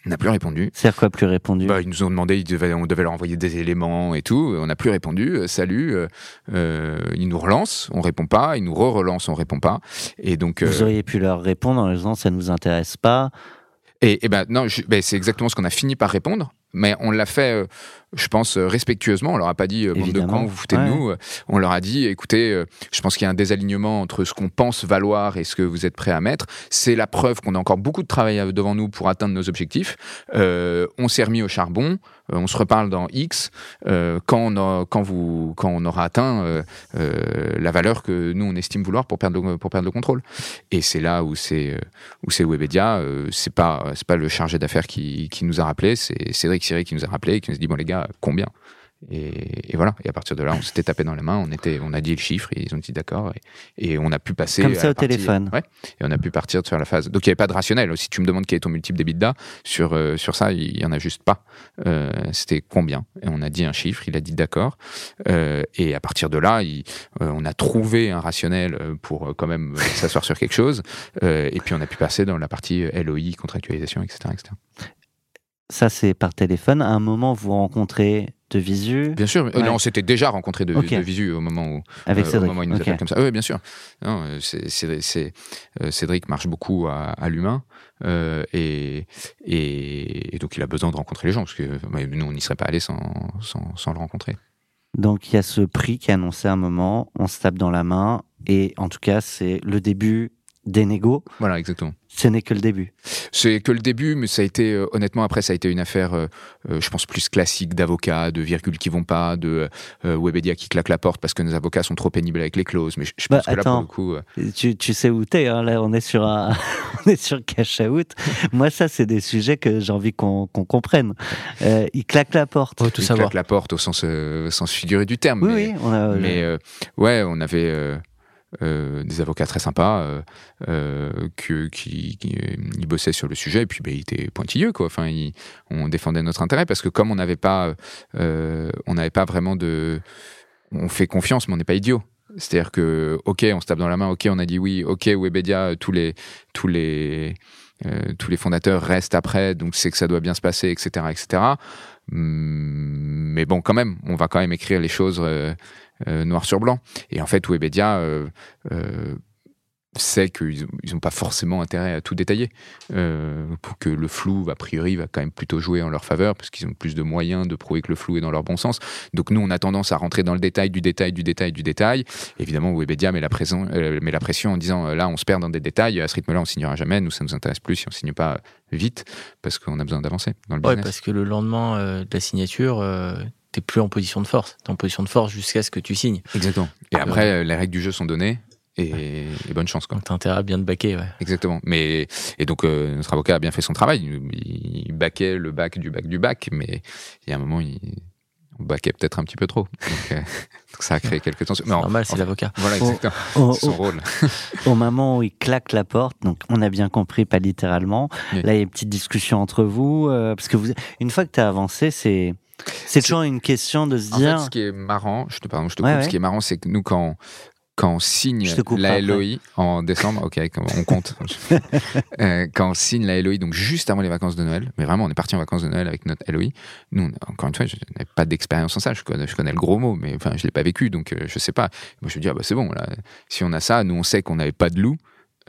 On n'a plus répondu. C'est quoi plus répondu? Bah, Ils nous ont demandé, ils devaient, on devait leur envoyer des éléments et tout. On n'a plus répondu. Euh, salut. Euh, euh, ils nous relancent, on répond pas. Ils nous re-relancent, on répond pas. Et donc. Vous auriez pu leur répondre en disant ça ne nous intéresse pas. Et, et ben non, ben, c'est exactement ce qu'on a fini par répondre. Mais on l'a fait je pense, euh, respectueusement. On leur a pas dit, euh, bande de cons, vous foutez de nous. Euh, on leur a dit, écoutez, je pense qu'il y a un désalignement entre ce qu'on pense valoir et ce que vous êtes prêt à mettre. C'est la preuve qu'on a encore beaucoup de travail devant nous pour atteindre nos objectifs. on s'est remis au charbon. on se reparle dans X quand, on quand, vous, quand on aura atteint la valeur que nous, on estime vouloir pour perdre le, pour perdre le contrôle. Et c'est là où c'est où c'est Webedia. c'est pas, c'est pas le chargé d'affaires qui, qui nous a rappelé, c'est Cédric Siri qui nous a rappelé, qui nous a dit, bon les gars, combien et, voilà. Et à partir de là, on s'était tapé dans la main, on était, on a dit le chiffre, et ils ont dit d'accord, et, on a pu passer. Comme ça au téléphone. Ouais. Et on a pu partir sur la phase. Donc il n'y avait pas de rationnel. Si tu me demandes quel est ton multiple d'EBITDA, sur, euh, sur ça, il n'y en a juste pas. Euh, c'était combien Et on a dit un chiffre, il a dit d'accord. Euh, et à partir de là, on a trouvé un rationnel pour quand même s'asseoir sur quelque chose. et puis on a pu passer dans la partie LOI, contractualisation, etc. etc. Ça, c'est par téléphone. À un moment, vous rencontrez de visu Bien sûr. on s'était déjà rencontré de, visu au moment où, Avec euh, au moment où il nous appelle comme ça. Oui, bien sûr. Non, c'est, euh, Cédric marche beaucoup à, l'humain euh, et, et, donc il a besoin de rencontrer les gens parce que nous, on n'y serait pas allé sans, sans, sans, le rencontrer. Donc il y a ce prix qui est annoncé à un moment, on se tape dans la main et en tout cas, c'est le début des négos. Voilà, exactement. Ce n'est que le début. C'est que le début, mais ça a été, euh, honnêtement, après, ça a été une affaire, euh, euh, je pense, plus classique d'avocats, de virgules qui vont pas, de Webedia qui claque la porte parce que nos avocats sont trop pénibles avec les clauses. Mais je, pense bah, que là, pour le coup. Tu, tu, sais où t'es, hein, là, on est sur un, on est sur cash out. Moi, ça, c'est des sujets que j'ai envie qu'on comprenne. il claque la porte. tout il claque la porte au sens, sens figuré du terme. Oui, mais, oui. On a, mais ouais, on avait euh, des avocats très sympas euh, euh, qui, qui bossaient sur le sujet et puis bah, ils étaient pointilleux quoi. Enfin on défendait notre intérêt parce que comme on n'avait pas on pas vraiment de on fait confiance mais on n'est pas idiot. C'est-à-dire que ok on se tape dans la main ok on a dit oui ok Webedia tous les tous les tous les fondateurs restent après donc c'est que ça doit bien se passer etc etc mais bon quand même on va quand même écrire les choses euh, noir sur blanc. Et en fait, Webedia, euh, euh, sait qu'ils n'ont pas forcément intérêt à tout détailler, euh, pour que le flou, a priori, va quand même plutôt jouer en leur faveur, parce qu'ils ont plus de moyens de prouver que le flou est dans leur bon sens. Donc nous, on a tendance à rentrer dans le détail du détail du détail du détail. Évidemment, Webedia met la, pression, euh, met la pression en disant, euh, là, on se perd dans des détails, à ce rythme-là, on signera jamais, nous, ça nous intéresse plus si on signe pas vite, parce qu'on a besoin d'avancer dans le business. Ouais, parce que le lendemain de la signature, t'es plus en position de force. T'es en position de force jusqu'à ce que tu signes. Exactement. Et après, les règles du jeu sont données. Et, bonne chance. Quoi. Donc t'as intérêt à bien te baquer, ouais. Exactement. Mais, et donc, euh, notre avocat a bien fait son travail. Il, baquait le bac du bac du bac, mais il y a un moment, il baquait peut-être un petit peu trop. Donc, euh, ça a créé quelques tensions. C'est normal, c'est l'avocat. Voilà, exactement. c'est son rôle. au moment où il claque la porte, donc on a bien compris, pas littéralement. Là, il y a une petite discussion entre vous. Euh, parce que vous, une fois que tu as avancé, c'est. C'est toujours une question de se dire. Fait, ce qui est marrant, je te pardon, je te coupe, ce qui est marrant, c'est que nous, quand, quand on signe la LOI en décembre, ok, on compte. Euh, quand on signe la LOI, donc juste avant les vacances de Noël, mais vraiment, on est parti en vacances de Noël avec notre LOI. Nous, encore une fois, je n'avais pas d'expérience en ça. Je connais, je connais le gros mot, mais enfin, je l'ai pas vécu, donc je euh, je sais pas. Moi, je me dis, ah bah, c'est bon, là, si on a ça, nous, on sait qu'on n'avait pas de loup.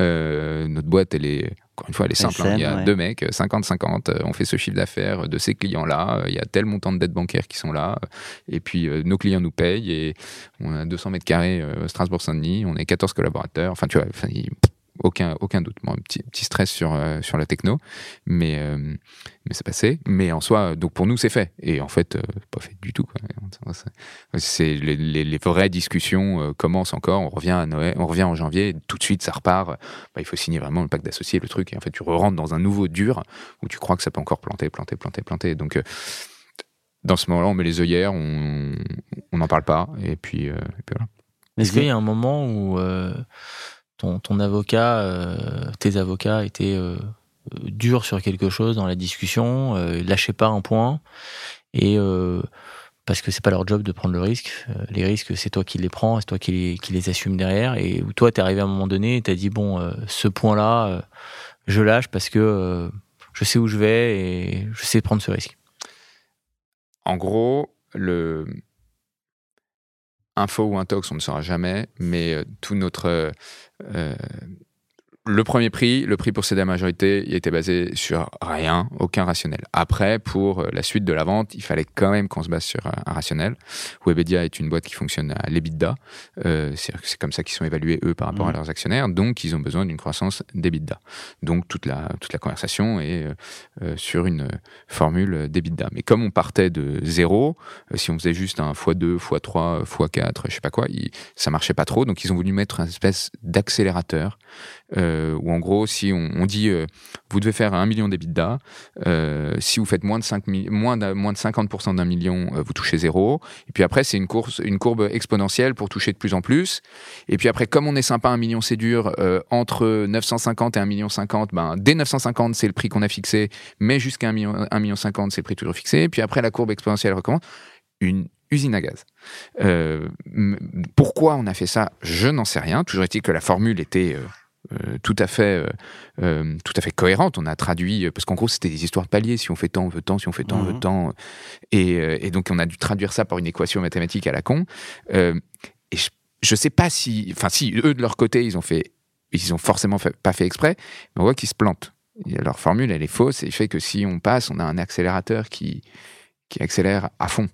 Euh, notre boîte, elle est, encore une fois, elle est simple. Hein. Il y a deux mecs, 50-50, euh, on fait ce chiffre d'affaires de ces clients-là, euh, il y a tel montant de dettes bancaires qui sont là, et puis nos clients nous payent, et on a 200 mètres carrés Strasbourg-Saint-Denis, on est 14 collaborateurs, enfin, tu vois, aucun, aucun doute. un petit, petit stress sur, euh, sur la techno, mais, euh, mais c'est passé. Mais en soi, donc pour nous, c'est fait. Et en fait, euh, pas fait du tout. C'est les, les, vraies discussions commencent encore. On revient à Noël, on revient en janvier, tout de suite, ça repart. Bah, il faut signer vraiment le pacte d'associés, le truc. Et en fait, tu rentres dans un nouveau dur où tu crois que ça peut encore planter, planter, planter, planter. Donc, dans ce moment-là, on met les œillères, on n'en parle pas. Et puis, et puis voilà. Est-ce qu'il y a un moment où ton, avocat, euh, tes avocats étaient euh, durs sur quelque chose dans la discussion, euh, lâchaient pas un point, et parce que c'est pas leur job de prendre le risque. les risques, c'est toi qui les prends, c'est toi qui les, assumes derrière, et où toi, t'es arrivé à un moment donné, t'as dit bon, ce point-là, je lâche parce que je sais où je vais et je sais prendre ce risque. En gros, le, info ou intox, on ne saura jamais, mais tout notre euh, le premier prix, le prix pour céder à majorité, il était basé sur rien, aucun rationnel. Après, pour euh, la suite de la vente, il fallait quand même qu'on se base sur un rationnel. Webedia est une boîte qui fonctionne à l'EBITDA. Euh, c'est comme ça qu'ils sont évalués, eux, par rapport à mmh. leurs actionnaires. Donc, ils ont besoin d'une croissance d'EBITDA. Donc, toute la, toute la conversation est euh, sur une formule d'EBITDA. Mais comme on partait de zéro, si on faisait juste un x2, x3, x4, je sais pas quoi, ça marchait pas trop. Donc, ils ont voulu mettre une espèce d'accélérateur euh, où en gros, si on, dit euh, vous devez faire un million d'EBITDA, euh, si vous faites moins de, 5 moins, de, moins de 50% d'un million, vous touchez zéro. Et puis après, c'est une, une courbe exponentielle pour toucher de plus en plus. Et puis après, comme on est sympa, un million c'est dur, entre 950 et 1 million 50, ben, dès 950, c'est le prix qu'on a fixé, mais jusqu'à 1 million, 1 million 50, c'est le prix toujours fixé. Et puis après, la courbe exponentielle recommence. Une usine à gaz. pourquoi on a fait ça? Je n'en sais rien. Toujours est-il que la formule était euh, tout à fait euh, euh, tout à fait cohérente. On a traduit parce qu'en gros c'était des histoires de paliers. Si on fait tant, on veut tant. Si on fait tant, on veut mhm. tant. Et, donc on a dû traduire ça par une équation mathématique à la con. et je, je sais pas si, enfin si eux de leur côté ils ont fait, ils ont forcément pas fait exprès, mais on voit qu'ils se plantent. Leur formule elle est fausse et il fait que si on passe, on a un accélérateur qui qui accélère à fond.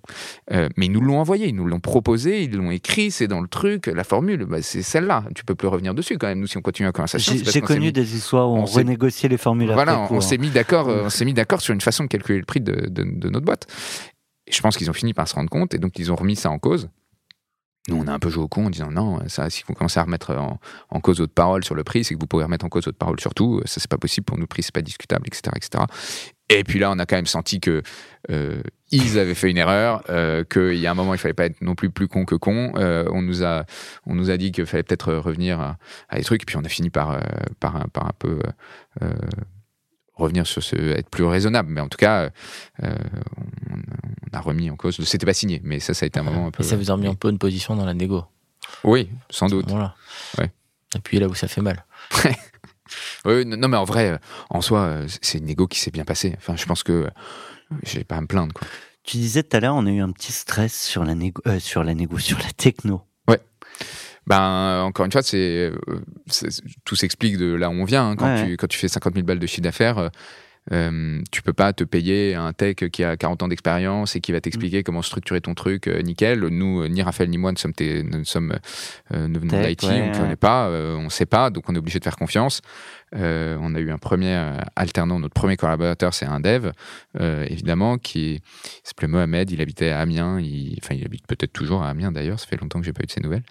Euh, mais ils nous l'ont envoyé, ils nous l'ont proposé, ils l'ont écrit, c'est dans le truc, la formule, bah, c'est celle-là. Tu peux plus revenir dessus quand même. Nous, si on continue la conversation, j'ai connu des histoires où on, renégociait les formules. Voilà, on, s'est hein. mis d'accord, on s'est mis d'accord sur une façon de calculer le prix de, de notre boîte. Et je pense qu'ils ont fini par se rendre compte et donc ils ont remis ça en cause. Nous, on a un peu joué au con en disant non, ça, si vous commencez à remettre en, cause votre parole sur le prix, c'est que vous pouvez remettre en cause votre parole sur tout. Ça, c'est pas possible pour nous, le prix, c'est pas discutable, etc., etc. Et puis là, on a quand même senti que euh, ils avaient fait une erreur, euh, qu'il y a un moment, il fallait pas être non plus plus con que con. Euh, on nous a, on nous a dit qu'il fallait peut-être revenir à, des trucs, et puis on a fini par, par, un, par un peu revenir sur ce, être plus raisonnable. Mais en tout cas, on, a remis en cause. C'était pas signé, mais ça, ça a été un moment un peu. Et ça vous a remis un peu une position dans la négo. Oui, sans doute. Voilà. Ouais. Là où ça fait mal. oui, non, mais en vrai, en soi, c'est une négo qui s'est bien passée. Enfin, je pense que j'ai pas à me plaindre. Quoi. Tu disais tout à l'heure, on a eu un petit stress sur la négo, euh, sur la négo, sur la techno. Ouais. Ben, encore une fois, c'est, tout s'explique de là où on vient. hein. Quand, Ouais. tu, quand tu fais 50 000 balles de chiffre d'affaires, euh, tu peux pas te payer un tech qui a 40 ans d'expérience et qui va t'expliquer comment structurer ton truc euh, nickel. Nous, euh, ni Raphaël ni moi ne sommes, tes- ne sommes euh, ne venons d'IT, ouais, on ne connaît ouais. pas, on ne sait pas, donc on est obligé de faire confiance. Euh, on a eu un premier euh, alternant, notre premier collaborateur, c'est un dev, euh, évidemment, qui s'appelait Mohamed, il habitait à Amiens, il, enfin il habite peut-être toujours à Amiens d'ailleurs, ça fait longtemps que j'ai pas eu de ses nouvelles,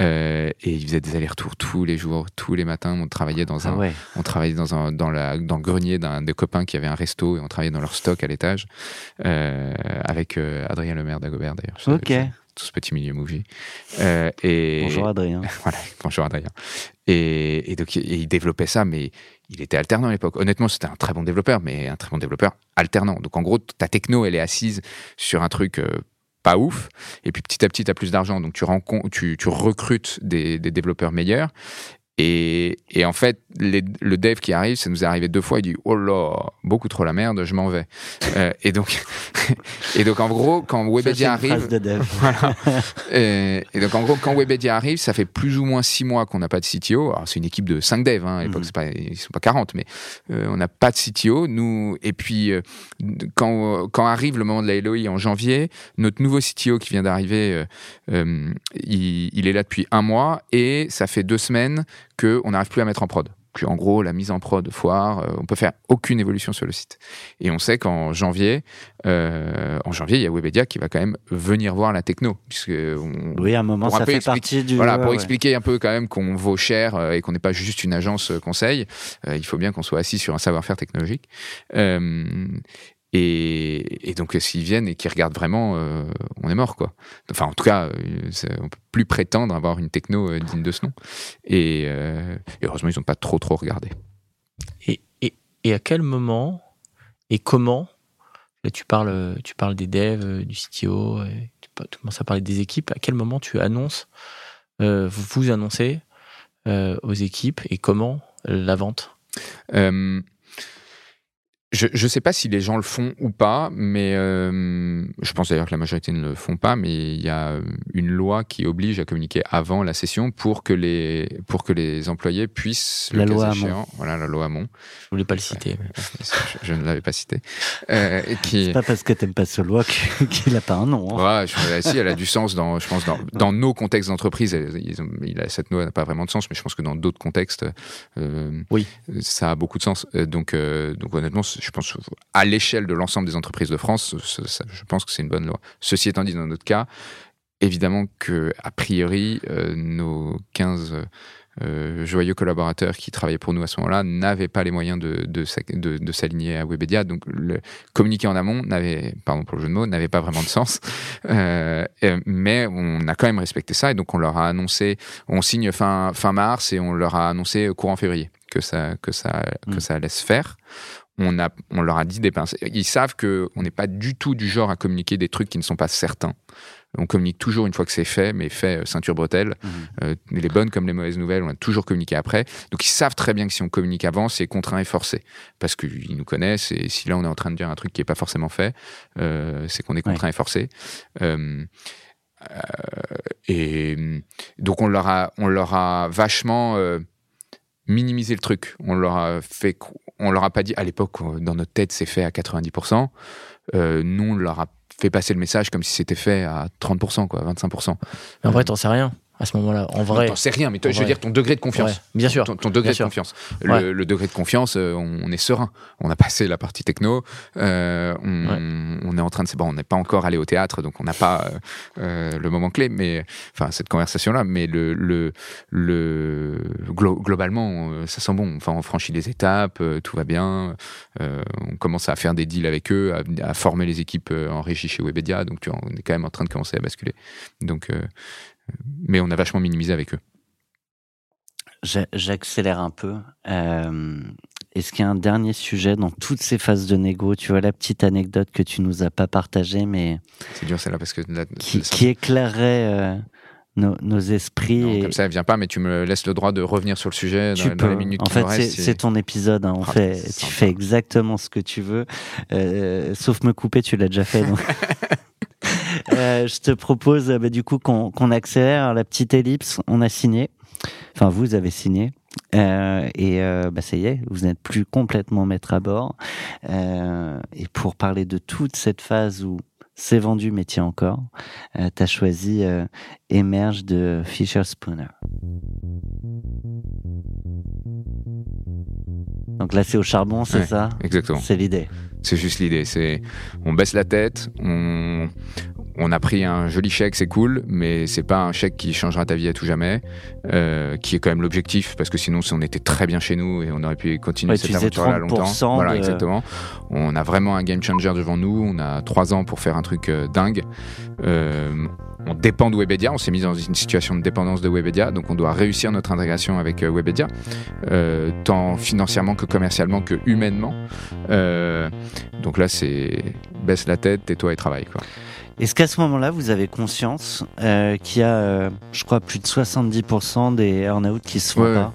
Euh, et il faisait des allers-retours tous les jours, tous les matins, on travaillait dans un, Ah ouais. on travaillait dans, un, dans, la, dans le grenier d'un des copains qui avait un resto et on travaillait dans leur stock à l'étage avec Adrien Lemaire d'Agobert d'ailleurs. Ok. Tout ce petit milieu movie. Euh, et, Bonjour Adrien. voilà, bonjour Adrien. Et, et donc, et il développait ça, mais il était alternant à l'époque. Honnêtement, c'était un très bon développeur, mais un très bon développeur alternant. Donc, en gros, ta techno, elle est assise sur un truc euh, pas ouf. Et puis, petit à petit, tu as plus d'argent. Donc, tu, rencontres, tu, tu recrutes des, des développeurs meilleurs. Et, et en fait, les- le dev qui arrive, ça nous est arrivé deux fois, il dit Oh là, beaucoup trop la merde, je m'en vais. Euh, et, donc, et donc, en gros, quand Webedia arrive. de dev. Voilà. et, et donc, en gros, quand Webedia arrive, ça fait plus ou moins six mois qu'on n'a pas de CTO. Alors, c'est une équipe de 5 devs, hein. à l'époque, Mhm. ils sont pas 40, mais euh, on n'a pas de CTO. Nous, et puis, euh, quand, quand arrive le moment de la LOI en janvier, notre nouveau CTO qui vient d'arriver, il, il est là depuis un mois et ça fait deux semaines qu'on n'arrive plus à mettre en prod. Puis en gros, la mise en prod foire, euh, on peut faire aucune évolution sur le site. Et on sait qu'en janvier, euh, en janvier, il y a Webedia qui va quand même venir voir la techno, puisque on, Oui, à un moment, un ça peu fait expliquer- partie du. voilà, pour ouais. expliquer un peu quand même qu'on vaut cher euh, et qu'on n'est pas juste une agence euh, conseil, euh, il faut bien qu'on soit assis sur un savoir-faire technologique. Et, et donc, s'ils viennent et qu'ils regardent vraiment, euh, on est mort, quoi. Enfin, en tout cas, euh, on peut plus prétendre avoir une techno euh, digne de ce nom. Et, euh, et heureusement, ils n'ont pas trop, trop regardé. Et, à quel moment et comment là, tu parles, tu parles des devs, du CTO, tu, commences à parler des équipes. À quel moment tu annonces, euh, vous annoncez aux équipes et comment la vente? Je ne sais pas si les gens le font ou pas, mais euh, je pense d'ailleurs que la majorité ne le font pas, mais il y a une loi qui oblige à communiquer avant la session pour que les, pour que les employés puissent, La loi Hamon. voilà la loi Hamon, Je voulais pas le citer. mais- je, ne l'avais pas cité, euh, qui, C'est pas parce que t'aimes pas ce loi qu'il a pas un nom. hein. Ouais, je, si, elle a du sens dans, je pense, dans, dans nos contextes d'entreprise. cette loi n'a pas vraiment de sens, mais je pense que dans d'autres contextes, euh, Oui. ça a beaucoup de sens. Euh, Donc, euh, donc honnêtement, je pense à l'échelle de l'ensemble des entreprises de France, ça- ça- je pense que c'est une bonne loi. Ceci étant dit, dans notre cas, évidemment que a priori, euh, nos 15 euh, joyeux collaborateurs qui travaillaient pour nous à ce moment-là n'avaient pas les moyens de, de, s'ac- de- de s'aligner à Webedia. Donc, le communiquer en amont n'avait, pardon pour le jeu de mots, n'avait pas vraiment de sens. Euh, euh, mais on a quand même respecté ça et donc on leur a annoncé, on signe fin, fin mars et on leur a annoncé courant février que ça, que ça, que Mm. ça allait se faire. On, a, on leur a dit des pinces. Ils savent qu'on n'est pas du tout du genre à communiquer des trucs qui ne sont pas certains. On communique toujours une fois que c'est fait, mais fait euh, ceinture bretelle. Mhm. Euh, les bonnes comme les mauvaises nouvelles, on a toujours communiqué après. Donc ils savent très bien que si on communique avant, c'est contraint et forcé. Parce qu'ils nous connaissent et si là on est en train de dire un truc qui n'est pas forcément fait, euh, c'est qu'on est contraint et forcé. Euh, et donc on leur a, on leur a vachement minimisé le truc. On leur a fait, on leur a pas dit à l'époque euh, dans notre tête c'est fait à 90%. Euh, nous on leur a fait passer le message comme si c'était fait à 30%, quoi, 25%. Mais en vrai, t'en sais rien à ce moment-là. En vrai, T'en sais rien, mais toi, je veux dire ton degré de confiance. Ouais, bien sûr. Ton, ton degré de sûr. confiance. Ouais. Le, degré de confiance, euh, on est serein. On a passé la partie techno. euh, on, on est en train de. Bon, on n'est pas encore allé au théâtre, donc on n'a pas euh, le moment clé, mais enfin cette conversation-là. Mais le, le, le glo- globalement, ça sent bon. Enfin, on franchit les étapes, tout va bien. euh, on commence à faire des deals avec eux, à, à former les équipes en régie chez Webedia. Donc, tu vois, on est quand même en train de commencer à basculer. Donc, mais on a vachement minimisé avec eux. J'a- J'accélère un peu. Euh, Est-ce qu'il y a un dernier sujet dans toutes ces phases de négo? Tu vois la petite anecdote que tu nous as pas partagée, mais C'est dur celle-là parce que qui, qui éclairerait euh, nos, nos esprits. non, et- comme ça, elle vient pas, mais tu me laisses le droit de revenir sur le sujet dans, tu dans peux. les minutes en qui fait, nous c'est ton épisode. hein. On Ah, fait, tu sympa. fais exactement ce que tu veux, euh, sauf me couper. Tu l'as déjà fait. donc. Euh, je te propose bah, du coup qu'on accélère la petite ellipse. On a signé. Enfin, vous avez signé. Euh, et euh, bah, ça y est, vous n'êtes plus complètement maître à bord. Euh, et pour parler de toute cette phase où c'est vendu mais tiens encore, euh, tu as choisi euh, Emerge de Fisher Spooner. Donc là, c'est au charbon, c'est Ouais, ça? Exactement. C'est l'idée. C'est juste l'idée. C'est on baisse la tête, on, on a pris un joli chèque, c'est cool, mais c'est pas un chèque qui changera ta vie à tout jamais, euh, qui est quand même l'objectif, parce que sinon, si on était très bien chez nous et on aurait pu continuer Ouais, cette aventure-là longtemps. 30% Voilà, exactement. On a vraiment un game changer devant nous. On a trois ans pour faire un truc euh, dingue. Euh, on dépend de Webedia. On s'est mis dans une situation de dépendance de Webedia, donc on doit réussir notre intégration avec Webedia, euh, tant financièrement que commercialement que humainement. Euh, donc là, c'est baisse la tête, tais-toi et travaille. Quoi. Est-ce qu'à ce moment-là, vous avez conscience euh, qu'il y a, euh, je crois, plus de 70% des earn-out qui se font Ouais, pas.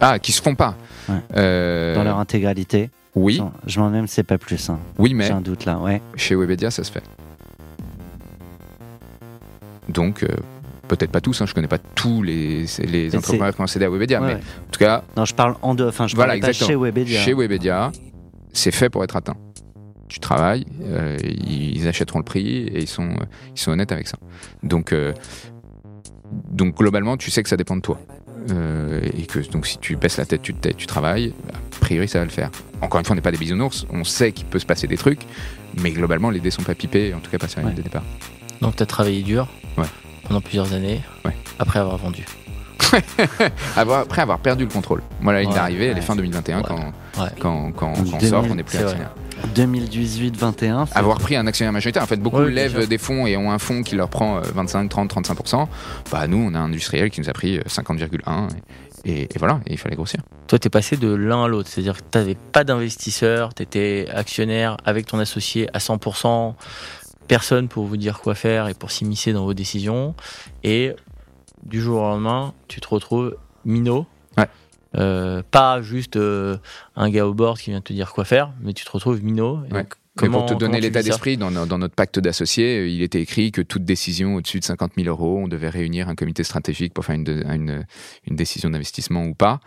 Ah, qui se font pas. Ouais. Euh, dans leur intégralité oui, Je m'en même, c'est pas plus. Hein. oui, mais J'ai un doute là, ouais. chez Webedia, ça se fait. Donc, peut-être pas tous, hein, je connais pas tous les, les entrepreneurs qui ont accédé à Webedia, mais en tout cas, Non, je parle en deux. Enfin, je Voilà, parle pas exactement. chez Webedia. chez Webedia, c'est fait pour être atteint. Tu travailles, euh, ils achèteront le prix et ils sont, ils sont honnêtes avec ça. Donc, euh, donc globalement, tu sais que ça dépend de toi. Euh, et que donc si tu baisses la tête, tu tu travailles, a priori ça va le faire. Encore une fois, on n'est pas des bisounours, on sait qu'il peut se passer des trucs, mais globalement les dés sont pas pipés, en tout cas pas sur la ligne de départ. Donc tu as travaillé dur Ouais. pendant plusieurs années Ouais. après avoir vendu. Après avoir perdu le contrôle. Moi, la ligne Ouais, d'arrivée, elle est ouais. fin 2021 Ouais. quand, Ouais. quand, quand, Donc quand on sort, 2000, on n'est plus actionnaire. 2018-21. c'est- Avoir pris un actionnaire majoritaire, en fait, beaucoup lèvent des fonds et ont un fonds qui leur prend euh, 25, 30, 35%. Bah, nous, on a un industriel qui nous a pris euh, 50,1 et, et, et voilà, et il fallait grossir. Toi, tu es passé de l'un à l'autre, c'est-à-dire que tu n'avais pas d'investisseur, tu étais actionnaire avec ton associé à 100%, personne pour vous dire quoi faire et pour s'immiscer dans vos décisions. Et du jour au lendemain, tu te retrouves minot. Ouais. Euh, pas juste euh, un gars au board qui vient te dire quoi faire, mais tu te retrouves minot. Ouais. Mais pour te donner l'état d'esprit, dans, no- dans notre pacte d'associés, euh, il était écrit que toute décision au-dessus de 50 000 euros, on devait réunir un comité stratégique pour faire une, de- une, une décision d'investissement ou pas.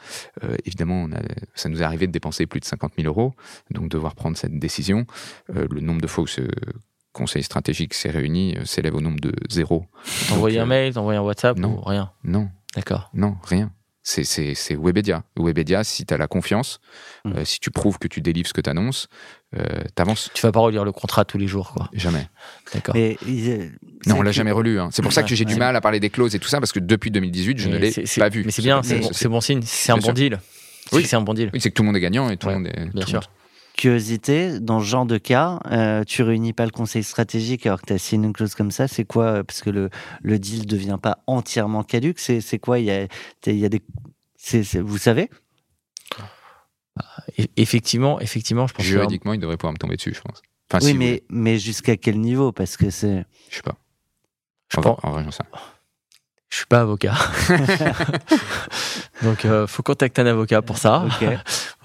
Euh, évidemment, on a- ça nous est arrivé de dépenser plus de 50 000 euros, donc devoir prendre cette décision. Euh, le nombre de fois où ce conseil stratégique s'est réuni euh, s'élève au nombre de zéro. T'envoyer Donc, un euh, mail, t'envoyer un WhatsApp non. ou rien Non, D'accord. non, rien. C'est- C'est c'est Webedia. Webedia, si tu as la confiance, Mm. euh, si tu prouves que tu délivres ce que tu annonces, euh, t'avances. Tu vas pas relire le contrat tous les jours, quoi. Jamais. D'accord. Non, on l'a que- jamais relu. hein. C'est pour ça que Ouais, j'ai du mal à parler des clauses et tout ça, parce que depuis 2018, je ne l'ai c'est- c'est- pas vu. Mais c'est bien, Ce c'est bon, c'est bon signe, c'est un bon sûr. deal. Oui. C'est un bon deal. Oui, c'est que tout le monde est gagnant et tout Ouais, le monde est. Bien sûr. monde- Curiosité, dans ce genre de cas, euh, tu réunis pas le conseil stratégique alors que tu as signé une clause comme ça. C'est quoi euh, Parce que le, le deal devient pas entièrement caduque. C'est c'est quoi Il y a, il y a des. c'est- c'est- vous savez? Et- effectivement, effectivement, je pense que Juridiquement, il devrait pouvoir me tomber dessus, je pense. Enfin, Oui, si, mais, mais jusqu'à quel niveau? Parce que c'est. Je sais pas. je En pense- vrai, en vrai, j'en sais je suis pas avocat. Donc, euh, faut contacter un avocat pour ça.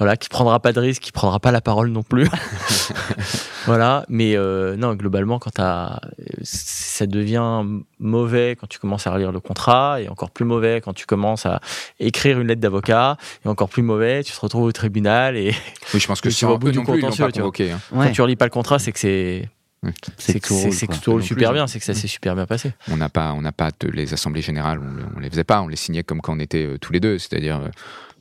Voilà, qui prendra pas de risque, qui prendra pas la parole non plus. voilà, mais euh, non, globalement, quand t'as, ça devient mauvais quand tu commences à relire le contrat, et encore plus mauvais quand tu commences à écrire une lettre d'avocat, et encore plus mauvais, tu te retrouves au tribunal, et Oui, je pense que vas au bout du contentieux, pas tu hein. Ouais. quand tu relis pas le contrat, c'est que c'est, C'est que tout c'est roule, super bien, c'est que ça s'est super bien passé. On n'a pas, on n'a pas de, les assemblées générales, on, on les faisait pas, on les signait comme quand on était euh, tous les deux, c'est-à-dire euh,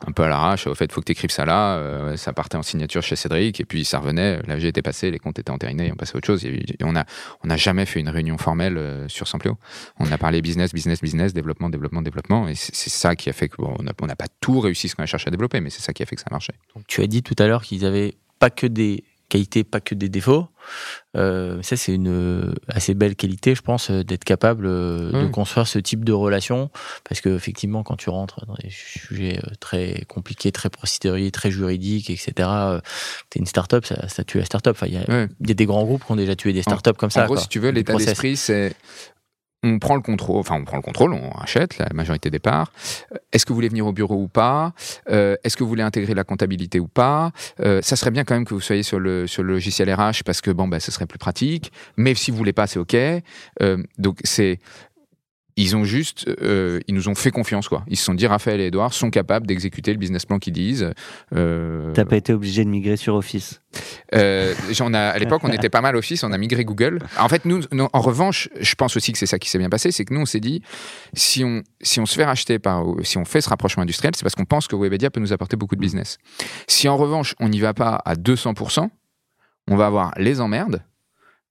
un peu à l'arrache. Au fait, faut que tu écrives ça là. euh, ça partait en signature chez Cédric et puis ça revenait. La vie était passée, les comptes étaient entérinés, on passait à autre chose. A on a, n'a jamais fait une réunion formelle euh, sur Sampleo. On a parlé business, business, business, développement, développement, développement. Et c'est ça qui a fait que bon, on n'a on pas tout réussi ce qu'on a cherché à développer, mais c'est ça qui a fait que ça marchait. Tu as dit tout à l'heure qu'ils avaient pas que des qualités, pas que des défauts. Euh, ça, c'est une euh, assez belle qualité, je pense, euh, d'être capable de Mm. construire ce type de relation. Parce que, effectivement, quand tu rentres dans des sujets très compliqués, très procéduriers, très juridiques, etc., t'es une start-up, ça, ça tue la start-up. Enfin, il y, a- y des grands groupes qui ont déjà tué des start-up comme ça. en gros, quoi. si tu veux, l'état d'esprit, c'est on prend le contrôle, enfin on prend le contrôle, on achète la majorité des parts. Euh, est-ce que vous voulez venir au bureau ou pas? Euh, Est-ce que vous voulez intégrer la comptabilité ou pas? Euh, Ça serait bien quand même que vous soyez sur le sur le logiciel RH parce que bon bah ce serait plus pratique. Mais si vous voulez pas, c'est ok. donc c'est ils ont juste, euh, ils nous ont fait confiance quoi. Ils se sont dit Raphaël et Edouard sont capables d'exécuter le business plan qu'ils disent. Euh... T'as pas été obligé de migrer sur Office. Euh, a, à l'époque, on était pas mal Office, on a migré Google. En fait, nous, en revanche, je pense aussi que c'est ça qui s'est bien passé, c'est que nous, on s'est dit, si on, si on se fait racheter par, si on fait ce rapprochement industriel, c'est parce qu'on pense que Webedia peut nous apporter beaucoup de business. Si en revanche, on n'y va pas à 200%, on va avoir les emmerdes,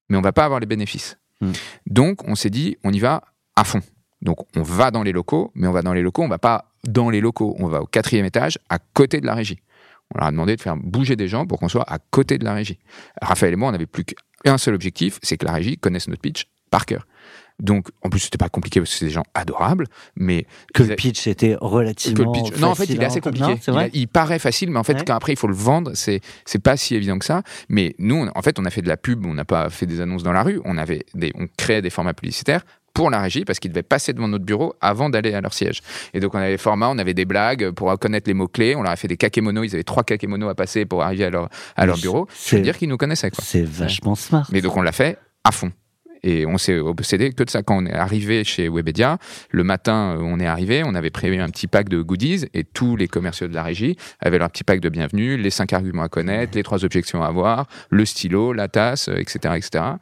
mais on va pas avoir les bénéfices. Hmm. Donc, on s'est dit, on y va à fond. Donc on va dans les locaux, mais on va dans les locaux, on va pas dans les locaux, on va au quatrième étage, à côté de la régie. On leur a demandé de faire bouger des gens pour qu'on soit à côté de la régie. Raphaël et moi, on n'avait plus qu'un seul objectif, c'est que la régie connaisse notre pitch par cœur. Donc, en plus, c'était pas compliqué parce que c'est des gens adorables, mais que le pitch était relativement. Que Non, en fait, il est assez compliqué. il, paraît facile, mais en fait, quand après il faut le vendre, c'est c'est pas si évident que ça. Mais nous, en fait, on a fait de la pub, on n'a pas fait des annonces dans la rue, on avait des, on créait des formats publicitaires pour la régie parce qu'ils devaient passer devant notre bureau avant d'aller à leur siège. Et donc on avait des formats, on avait des blagues pour connaître les mots-clés, on leur a fait des kakémonos, ils avaient trois kakémonos à passer pour arriver à leur, à leur bureau. Je veux dire qu'ils nous connaissaient. C'est vachement smart. Mais donc on l'a fait à fond. Et on s'est obsédé que de ça. Quand on est arrivé chez Webedia, le matin, euh, on est arrivé, on avait prévu un petit pack de goodies et tous les commerciaux de la régie avaient leur petit pack de bienvenue, les cinq arguments à connaître, les trois objections à avoir, le stylo, la tasse, etc., euh,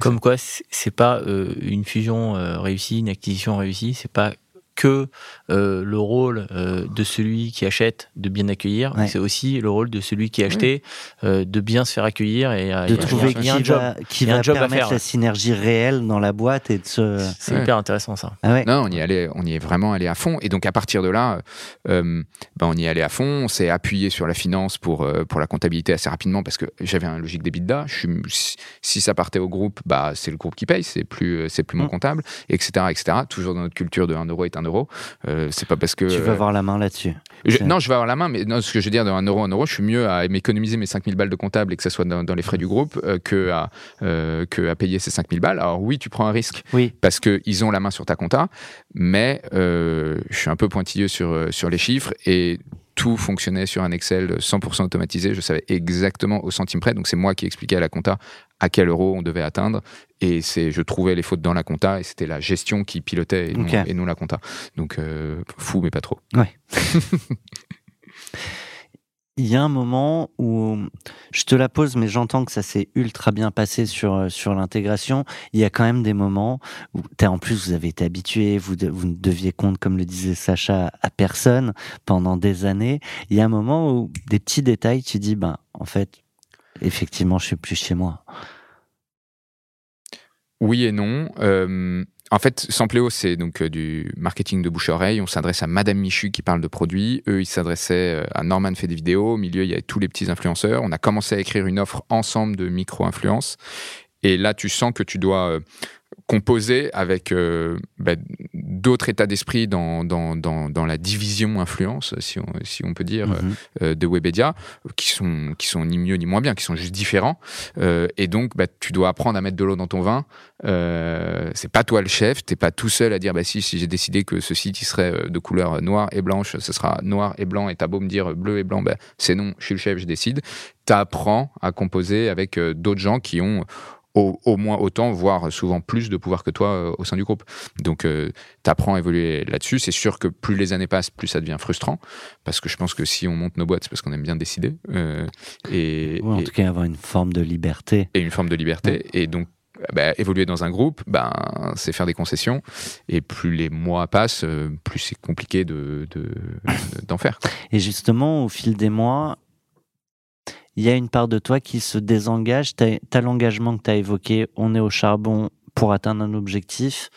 Comme quoi, c'est pas euh, une fusion euh, réussie, une acquisition réussie, c'est pas que euh, le rôle euh, de celui qui achète de bien accueillir, c'est aussi le rôle de celui qui a acheté euh, de bien se faire accueillir et de trouver qui, un job, qui va permettre la synergie réelle dans la boîte et de se. C'est hyper intéressant ça. Ah non, on y allait, on y est vraiment allé à fond et donc à partir de là, ben, on y est allé à fond. On s'est appuyé sur la finance pour pour la comptabilité assez rapidement parce que j'avais un logique d'EBITDA. Je suis, si ça partait au groupe, bah c'est le groupe qui paye, c'est plus c'est plus mon mm. comptable, etc., etc. Toujours dans notre culture de 1 euro est un euro. Euh, c'est pas parce que. Tu veux avoir la main là-dessus. non, je vais avoir la main, mais non, ce que je veux dire, 1 euro, 1 euro, je suis mieux à m'économiser mes 5000 balles de comptable et que ça soit dans, les frais du groupe euh, que, à, euh, que à payer ces 5000 balles. Alors oui, tu prends un risque oui. parce qu'ils ont la main sur ta compta, mais je suis un peu pointilleux sur, sur les chiffres et tout fonctionnait sur un Excel 100% automatisé. Je savais exactement au centime près. Donc, c'est moi qui expliquais à la compta à quel euro on devait atteindre. Et c'est, je trouvais les fautes dans la compta et c'était la gestion qui pilotait et, non, la compta. Donc, euh, fou, mais pas trop. Ouais. il y a un moment où je te la pose, mais j'entends que ça s'est ultra bien passé sur euh, sur l'intégration. Il y a quand même des moments où as, en plus vous avez été habitué, vous vous ne deviez compte, comme le disait Sacha, à personne pendant des années. Il y a un moment où des petits détails, tu dis, ben en fait, effectivement, je suis plus chez moi. Oui et non. Euh, en fait, Sampléo, c'est donc euh, du marketing de bouche-oreille. On s'adresse à Madame Michu qui parle de produits. Eux, ils s'adressaient euh, à Norman fait des vidéos. Au milieu, il y avait tous les petits influenceurs. On a commencé à écrire une offre ensemble de micro-influence. Et là, tu sens que tu dois euh, composé avec euh, bah, d'autres états d'esprit dans, dans, dans, dans, la division influence, si on, si on peut dire, mhm. euh, de Webedia, qui sont, qui sont ni mieux ni moins bien, qui sont juste différents. Euh, et donc, bah, tu dois apprendre à mettre de l'eau dans ton vin. c'est pas toi le chef, t'es pas tout seul à dire, bah si, si j'ai décidé que ce site il serait de couleur noire et blanche, ce sera noir et blanc, et t'as beau me dire bleu et blanc, bah, c'est non, je suis le chef, je décide. T'apprends à composer avec d'autres gens qui ont au, moins autant, voire souvent plus de pouvoir que toi euh, au sein du groupe. Donc, euh, tu apprends à évoluer là-dessus. C'est sûr que plus les années passent, plus ça devient frustrant. Parce que je pense que si on monte nos boîtes, c'est parce qu'on aime bien décider. Euh, et, en tout cas, avoir une forme de liberté. Et une forme de liberté. Et donc, bah, évoluer dans un groupe, ben, c'est faire des concessions. Et plus les mois passent, plus c'est compliqué de, d'en faire. Et justement, au fil des mois, il y a une part de toi qui se désengage. Tu as, l'engagement que tu as évoqué, on est au charbon pour atteindre un objectif.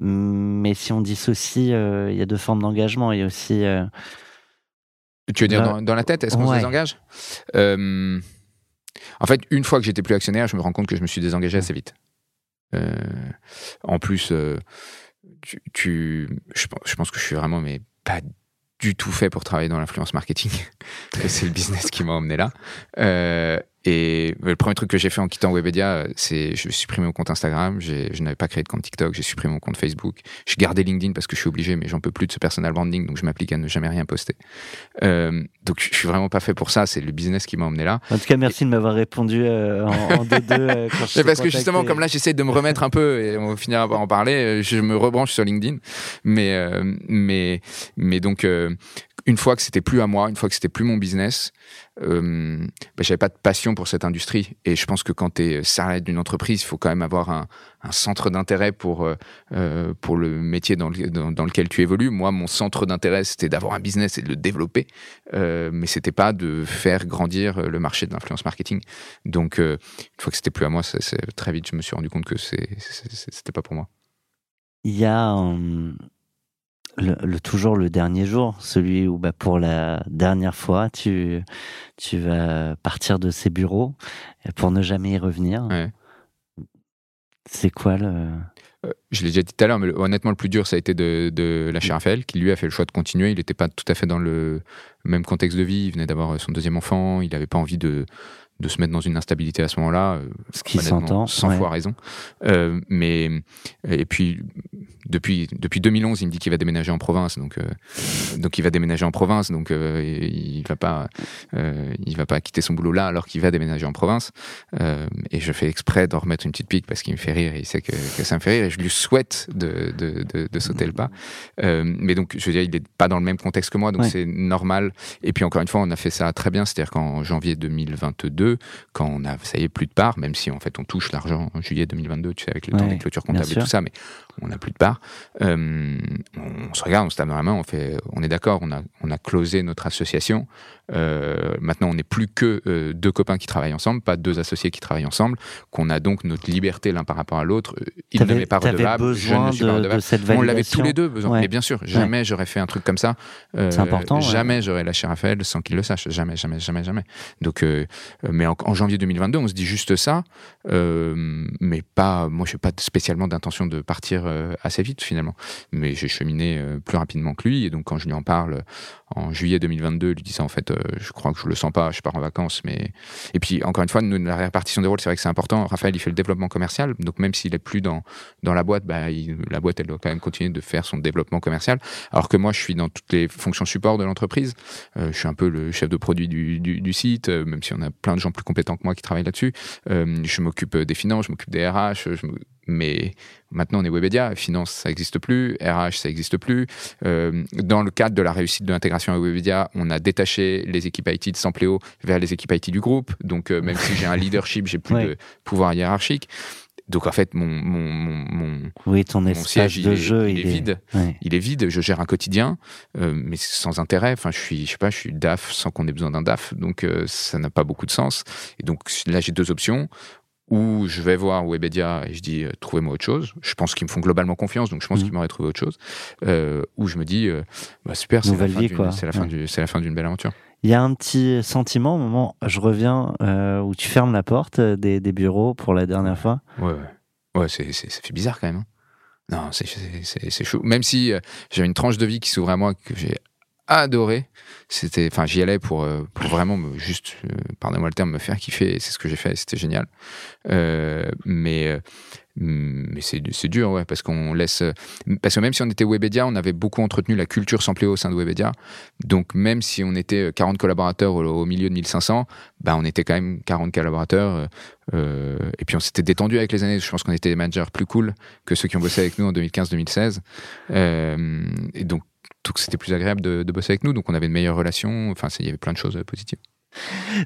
Mais si on dissocie, euh, il y a deux formes d'engagement. Il y a aussi. Euh, tu veux dire dans, la tête Est-ce qu'on se désengage? Euh, En fait, une fois que j'étais plus actionnaire, je me rends compte que je me suis désengagé assez vite. en plus, tu, je, je, pense que je suis vraiment mais pas du tout fait pour travailler dans l'influence marketing. c'est le business qui m'a emmené là. Euh, Et le premier truc que j'ai fait en quittant Webedia, c'est je supprimé mon compte Instagram, je n'avais pas créé de compte TikTok, j'ai supprimé mon compte Facebook, j'ai gardé LinkedIn parce que je suis obligé, mais j'en peux plus de ce personal branding, donc je m'applique à ne jamais rien poster. Euh, donc je suis vraiment pas fait pour ça, c'est le business qui m'a emmené là. En tout cas, merci de m'avoir répondu euh, en, deux deux. Euh, parce que justement, comme là, j'essaie de me remettre un peu et on finira par en parler. Je me rebranche sur LinkedIn, mais mais mais donc une fois que c'était plus à moi, une fois que c'était plus mon business, euh, bah, j'avais pas de passion pour cette industrie. Et je pense que quand tu es salarié d'une entreprise, il faut quand même avoir un, centre d'intérêt pour, euh, euh, pour le métier dans, dans, lequel tu évolues. Moi, mon centre d'intérêt, c'était d'avoir un business et de le développer, euh, mais c'était pas de faire grandir le marché de l'influence marketing. Donc, une fois que c'était plus à moi, très vite, je me suis rendu compte que c'était pas pour moi. Il y a le, toujours le dernier jour, celui où bah, pour la dernière fois tu tu vas partir de ces bureaux pour ne jamais y revenir. C'est quoi le euh, je l'ai déjà dit tout à l'heure, mais honnêtement, le plus dur, ça a été de, de lâcher Raphaël, qui lui a fait le choix de continuer. Il n'était pas tout à fait dans le même contexte de vie. Il venait d'avoir son deuxième enfant. Il n'avait pas envie de, de se mettre dans une instabilité à ce moment-là. Euh, ce qui s'entend. 100 fois raison. Euh, mais, et puis, depuis, depuis 2011, il me dit qu'il va déménager en province. Donc, euh, donc il va déménager en province. Donc, euh, il va pas, il va pas quitter son boulot là alors qu'il va déménager en province. et je fais exprès d'en remettre une petite pique parce qu'il me fait rire et il sait que, que, ça me fait rire. Et je lui souhaite de, de, de, de sauter le pas. mais donc, je veux dire, il est pas dans le même contexte que moi. Donc, c'est normal. Et puis, encore une fois, on a fait ça très bien. C'est-à-dire qu'en janvier 2022, quand on a, ça y est, plus de part, même si en fait on touche l'argent en juillet 2022, tu sais, avec le temps des clôtures comptables et tout ça, mais on n'a plus de part. Euh, on, se regarde, on se tape dans la main, on fait, on est d'accord, on a, on a closé notre association. Euh, maintenant, on n'est plus que euh, deux copains qui travaillent ensemble, pas deux associés qui travaillent ensemble, qu'on a donc notre liberté l'un par rapport à l'autre. Il ne m'est pas redevable, je ne suis pas redevable. on l'avait tous les deux besoin. Mais bien sûr, jamais j'aurais fait un truc comme ça. C'est important. Jamais j'aurais lâché Raphaël sans qu'il le sache. Jamais, jamais, jamais, jamais. Donc, mais en, en, janvier 2022, on se dit juste ça, mais pas. Moi, je n'ai pas spécialement d'intention de partir assez vite finalement. Mais j'ai cheminé euh, plus rapidement que lui. Et donc, quand je lui en parle en juillet 2022, lui disant en fait, euh, je crois que je le sens pas, je pars en vacances. Mais et puis encore une fois, nous, la répartition des rôles, c'est vrai que c'est important. Raphaël, il fait le développement commercial, donc même s'il est plus dans dans la boîte, bah, la boîte, elle doit quand même continuer de faire son développement commercial. Alors que moi, je suis dans toutes les fonctions support de l'entreprise. Euh, je suis un peu le chef de produit du, site, même si on a plein de gens plus compétents que moi qui travaillent là-dessus. je m'occupe des finances, je m'occupe des RH, je mais maintenant on est Webedia, finance ça n'existe plus, RH ça n'existe plus. Euh, dans le cadre de la réussite de l'intégration à Webedia, on a détaché les équipes IT de Sampléo vers les équipes IT du groupe. Donc euh, même si j'ai un leadership, j'ai plus de pouvoir hiérarchique. Donc en fait, mon, mon, mon, oui, ton siège, de il, jeu, est, il, est, vide. Il est vide. Je gère un quotidien, euh, mais sans intérêt. Enfin, je suis, je sais pas, je suis DAF sans qu'on ait besoin d'un DAF, donc ça n'a pas beaucoup de sens. Et donc là, j'ai deux options où je vais voir Webedia et je dis euh, trouvez-moi autre chose. Je pense qu'ils me font globalement confiance, donc je pense mhm. qu'ils m'auraient trouvé autre chose. Euh, où je me dis euh, bah, super, c'est la, fin d'une, la fin d'une belle aventure. Il y a un petit sentiment au moment où je reviens où tu fermes la porte des, des, bureaux pour la dernière fois. Ouais, ouais, ouais c'est, ça fait bizarre quand même. Hein. Non, c'est, chaud. Même si j'ai une tranche de vie qui s'ouvre à moi que j'ai adoré. C'était, enfin, j'y allais pour, euh, pour vraiment me, juste, euh, pardonnez-moi le terme, me faire kiffer. C'est ce que j'ai fait. C'était génial. Euh, mais mais c'est, dur, ouais, parce qu'on laisse. Parce que même si on était Webedia, on avait beaucoup entretenu la culture samplée au sein de Webedia. Donc même si on était 40 collaborateurs au, milieu de 1500, bah, on était quand même 40 collaborateurs. et puis on s'était détendu avec les années. Je pense qu'on était des managers plus cool que ceux qui ont bossé avec nous en 2015-2016. et donc donc c'était plus agréable de, bosser avec nous, donc on avait une meilleure relation, enfin il y avait plein de choses euh, positives.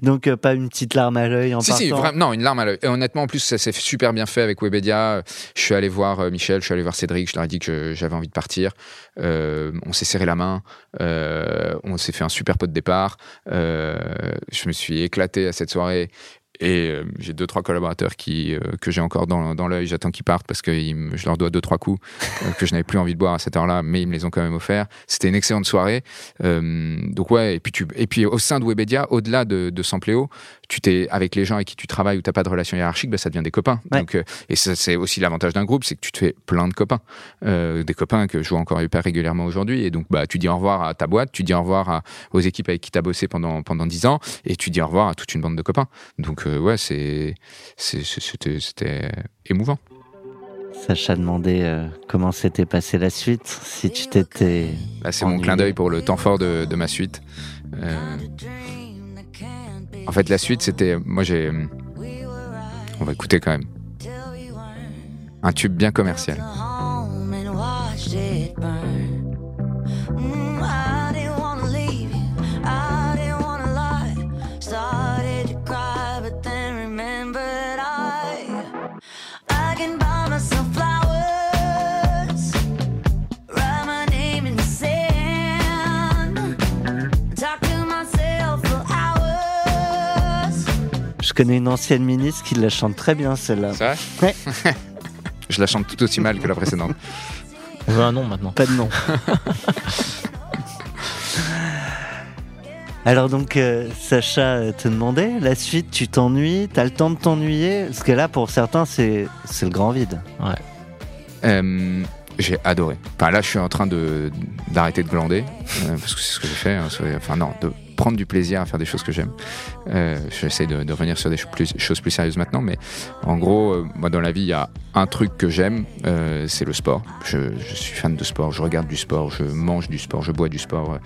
Donc euh, pas une petite larme à l'œil en si, partant. Si, vraiment, non, une larme à l'œil. Et honnêtement, en plus, ça s'est super bien fait avec Webedia. Je suis allé voir euh, Michel, je suis allé voir Cédric, je leur ai dit que j'avais envie de partir. on s'est serré la main, on s'est fait un super pot de départ. je me suis éclaté à cette soirée. Et euh, j'ai deux, trois collaborateurs qui, euh, que j'ai encore dans, dans l'œil. J'attends qu'ils partent parce que je leur dois deux, trois coups euh, que je n'avais plus envie de boire à cette heure-là, mais ils me les ont quand même offerts. C'était une excellente soirée. donc, ouais, et puis, tu, et puis au sein de Webedia, au-delà de, de Sampléo, tu t'es avec les gens avec qui tu travailles ou tu n'as pas de relation hiérarchique, bah, ça devient des copains. Donc, et c'est aussi l'avantage d'un groupe, c'est que tu te fais plein de copains. des copains que je vois encore hyper régulièrement aujourd'hui. Et donc, bah, tu dis au revoir à ta boîte, tu dis au revoir aux équipes avec qui tu as bossé pendant, pendant 10 ans, et tu dis au revoir à toute une bande de copains. Donc, donc ouais, c'est c'était émouvant. Sacha demandé comment s'était passé la suite, si tu t'étais. Bah, c'est mon clin d'œil pour le temps fort de, de ma suite. En fait, la suite, c'était. Moi, j'ai. On va écouter quand même. Un tube bien commercial. Je connais une ancienne ministre qui la chante très bien, celle-là. Ça Ouais. Je la chante tout aussi mal que la précédente. On veut un nom maintenant. Pas de nom. Alors donc, euh, Sacha euh, te demandait, la suite, tu t'ennuies, t'as le temps de t'ennuyer? Parce que là, pour certains, c'est c'est le grand vide. Ouais. Euh, j'ai adoré. Enfin là, je suis en train de d'arrêter de glander euh, parce que c'est ce que j'ai fait. hein, c'est- enfin non, de prendre du plaisir à faire des choses que j'aime. Euh, J'essaie de, de revenir sur des choses plus, choses plus sérieuses maintenant, mais en gros, euh, moi dans la vie, il y a un truc que j'aime, euh, c'est le sport. Je, je suis fan de sport, je regarde du sport, je mange du sport, je bois du sport. euh,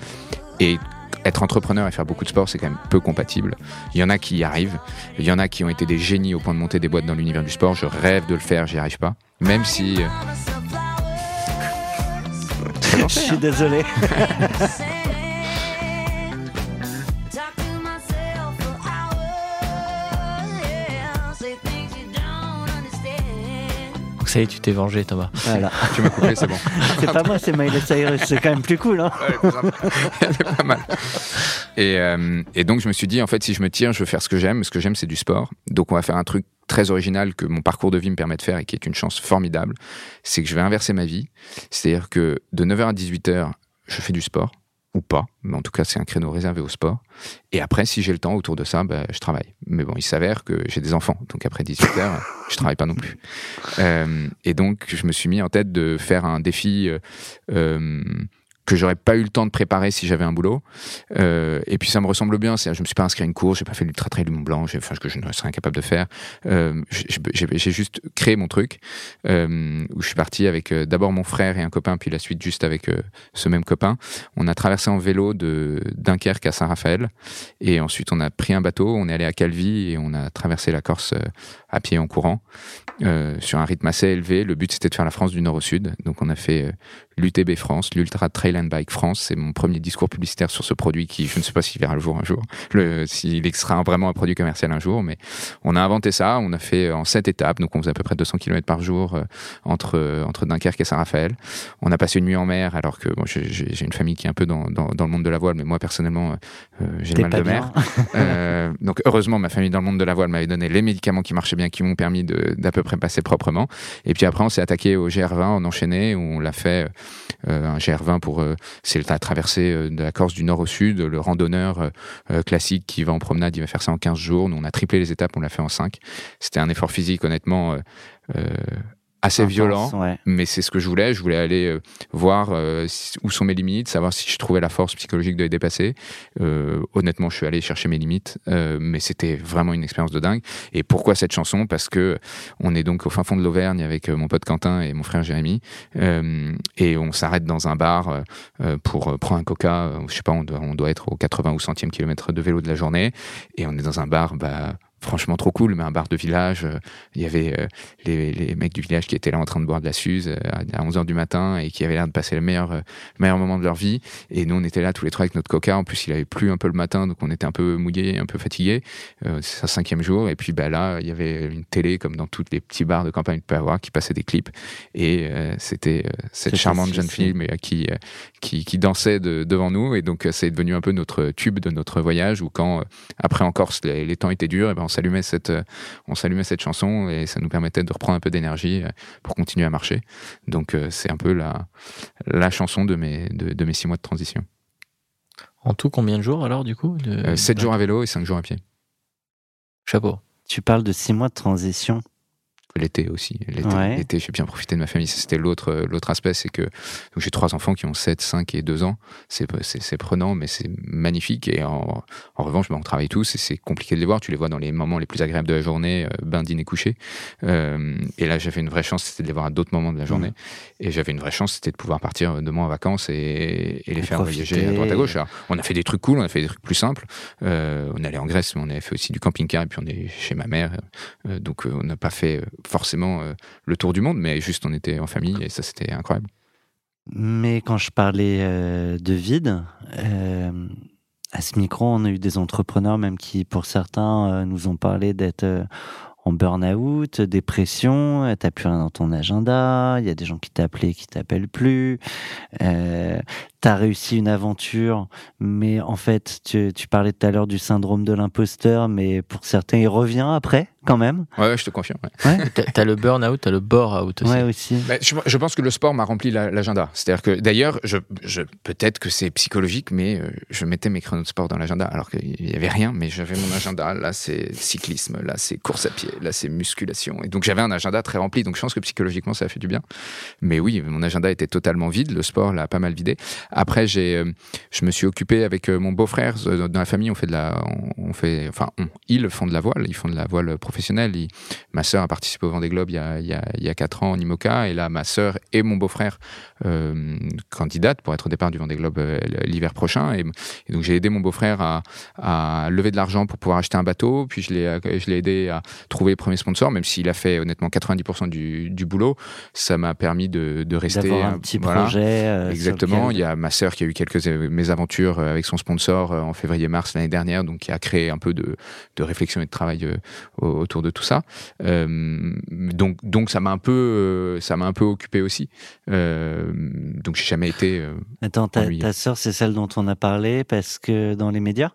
et être entrepreneur et faire beaucoup de sport, c'est quand même peu compatible. Il y en a qui y arrivent, il y en a qui ont été des génies au point de monter des boîtes dans l'univers du sport. Je rêve de le faire, j'y arrive pas. Même si. euh, Je suis désolé. Donc ça y est, tu t'es vengé, Thomas. Voilà. Tu m'as coupé, c'est bon. C'est pas moi, c'est Miley Cyrus. C'est quand même plus cool, hein Elle est pas mal. Et, euh, et donc, je me suis dit, en fait, si je me tire, je veux faire ce que j'aime. Ce que j'aime, c'est du sport. Donc, on va faire un truc très original que mon parcours de vie me permet de faire et qui est une chance formidable. C'est que je vais inverser ma vie. C'est-à-dire que de 9h à 18h, je fais du sport. Pas, mais en tout cas, c'est un créneau réservé au sport. Et après, si j'ai le temps autour de ça, bah, je travaille. Mais bon, il s'avère que j'ai des enfants, donc après 18h, je travaille pas non plus. Euh, et donc, je me suis mis en tête de faire un défi euh, euh, que j'aurais pas eu le temps de préparer si j'avais un boulot. Euh, et puis ça me ressemble bien. Je me suis pas inscrit à une course, j'ai pas fait l'ultra trail du Mont Blanc, enfin que je ne serais incapable de faire. Euh, j'ai, juste créé mon truc euh, où je suis parti avec d'abord mon frère et un copain, puis la suite juste avec ce même copain. On a traversé en vélo de Dunkerque à Saint-Raphaël et ensuite on a pris un bateau, on est allé à Calvi et on a traversé la Corse à pied en courant sur un rythme assez élevé. Le but c'était de faire la France du nord au sud. Donc on a fait l'UTB France, l'Ultra Trail and Bike France. C'est mon premier discours publicitaire sur ce produit qui, je ne sais pas s'il verra le jour un jour, s'il sera vraiment un produit commercial un jour, mais on a inventé ça. On a fait en sept étapes, donc on faisait à peu près 200 km par jour euh, entre, euh, entre Dunkerque et Saint-Raphaël. On a passé une nuit en mer, alors que bon, j'ai, j'ai j'ai une famille qui est un peu dans, dans, dans le monde de la voile, mais moi personnellement, euh, j'ai T'es le mal de mer. Euh, donc heureusement, ma famille dans le monde de la voile m'avait donné les médicaments qui marchaient bien, qui m'ont permis d'à peu près passer proprement. Et puis après, on s'est attaqué au GR20 en enchaîné, où on l'a fait euh, un GR20 pour euh, c'est la traversée euh, de la Corse du nord au sud. Le randonneur euh, euh, classique qui va en promenade, il va faire ça en 15 jours. Nous, on a triplé les étapes, on l'a fait en 5. C'était un effort physique, honnêtement, euh, euh, assez Intense, violent Ouais. mais c'est ce que je voulais. Je voulais aller euh, voir euh, où sont mes limites, savoir si je trouvais la force psychologique de les dépasser. Euh, honnêtement, je suis allé chercher mes limites, mais c'était vraiment une expérience de dingue. Et pourquoi cette chanson? Parce que on est donc au fin fond de l'Auvergne avec mon pote Quentin et mon frère Jérémy, et on s'arrête dans un bar pour prendre un coca. Je sais pas, on doit, on doit être au 80 ou 100e kilomètre de vélo de la journée, et on est dans un bar. Bah, Franchement trop cool, mais un bar de village. euh, Il y avait euh, les, les mecs du village qui étaient là en train de boire de la suze euh, à 11h du matin et qui avaient l'air de passer le meilleur, le meilleur moment de leur vie. Et nous, on était là tous les trois avec notre coca. En plus, il avait plu un peu le matin, donc on était un peu mouillés, un peu fatigués. Euh, c'est sa cinquième jour. Et puis bah, là, il y avait une télé, comme dans tous les petits bars de campagne tu peux avoir, qui passait des clips. Et c'était cette charmante jeune fille mais, qui, qui, qui dansait de- devant nous. Et donc, c'est devenu un peu notre tube de notre voyage, où quand, après en Corse, les, les temps étaient durs, et ben, on s'allumait cette, euh, on s'allumait cette chanson et ça nous permettait de reprendre un peu d'énergie euh, pour continuer à marcher. Donc euh, c'est un peu la, la chanson de mes, de, de mes six mois de transition. En tout, combien de jours alors, du coup de... Euh, sept jours à vélo et cinq jours à pied. Chapeau. Tu parles de six mois de transition. L'été aussi. L'été, j'ai bien profité de ma famille. C'était l'autre, l'autre aspect, c'est que j'ai trois enfants qui ont 7, 5 et 2 ans. C'est, prenant, mais c'est magnifique. Et en, en revanche, ben, on travaille tous et c'est compliqué de les voir. Tu les vois dans les moments les plus agréables de la journée, bain, dîner, coucher. et là, j'avais une vraie chance, c'était de les voir à d'autres moments de la journée. Mmh. Et j'avais une vraie chance, c'était de pouvoir partir de moi en vacances et, les faire voyager à droite à gauche. on a fait des trucs cool, on a fait des trucs plus simples. Euh, on allait en Grèce, mais on avait fait aussi du camping-car et puis on est chez ma mère. Euh, donc euh, on n'a pas fait forcément le tour du monde, mais juste on était en famille et ça c'était incroyable. Mais quand je parlais de vide, à ce micro, on a eu des entrepreneurs même qui, pour certains, nous ont parlé d'être en burn-out, dépression, t'as plus rien dans ton agenda, il y a des gens qui t'appelaient, qui t'appellent plus, euh, t'as réussi une aventure, mais en fait, tu, tu parlais tout à l'heure du syndrome de l'imposteur, mais pour certains, il revient après quand même. Ouais, je te confirme. Ouais. t'as le burn-out, t'as le bore-out aussi. Ouais, aussi. Bah, je, pense que le sport m'a rempli l'agenda. C'est-à-dire que d'ailleurs, je, je peut-être que c'est psychologique, mais euh, je mettais mes créneaux de sport dans l'agenda alors qu'il n'y avait rien, mais j'avais mon agenda. Là, c'est cyclisme, là, c'est course à pied, là, c'est musculation. Et donc, j'avais un agenda très rempli. Donc, je pense que psychologiquement, ça a fait du bien. Mais oui, mon agenda était totalement vide. Le sport l'a pas mal vidé. Après, j'ai, euh, je me suis occupé avec euh, mon beau-frère. Dans la famille, on fait de la, on fait, enfin, ils font de la voile. Ils font de la voile professionnelle ma sœur a participé au Vendée Globe il y a, il y a, il y a 4 ans en IMOCA. Et là, ma sœur et mon beau-frère euh, candidatent pour être au départ du Vendée Globe euh, l'hiver prochain. Et, donc, j'ai aidé mon beau-frère à, à, lever de l'argent pour pouvoir acheter un bateau. Puis, je l'ai, aidé à trouver les premiers sponsors, même s'il a fait honnêtement 90% du, du, boulot. Ça m'a permis de, de rester. Un petit projet. Euh, Exactement. Il y a ma sœur qui a eu quelques mésaventures avec son sponsor en février-mars l'année dernière, donc qui a créé un peu de, de réflexion et de travail autour de tout ça. Euh, donc, donc ça m'a un peu, euh, ça m'a un peu occupé aussi. Euh, donc j'ai jamais été. Attends, ta, ta sœur, c'est celle dont on a parlé parce que dans les médias?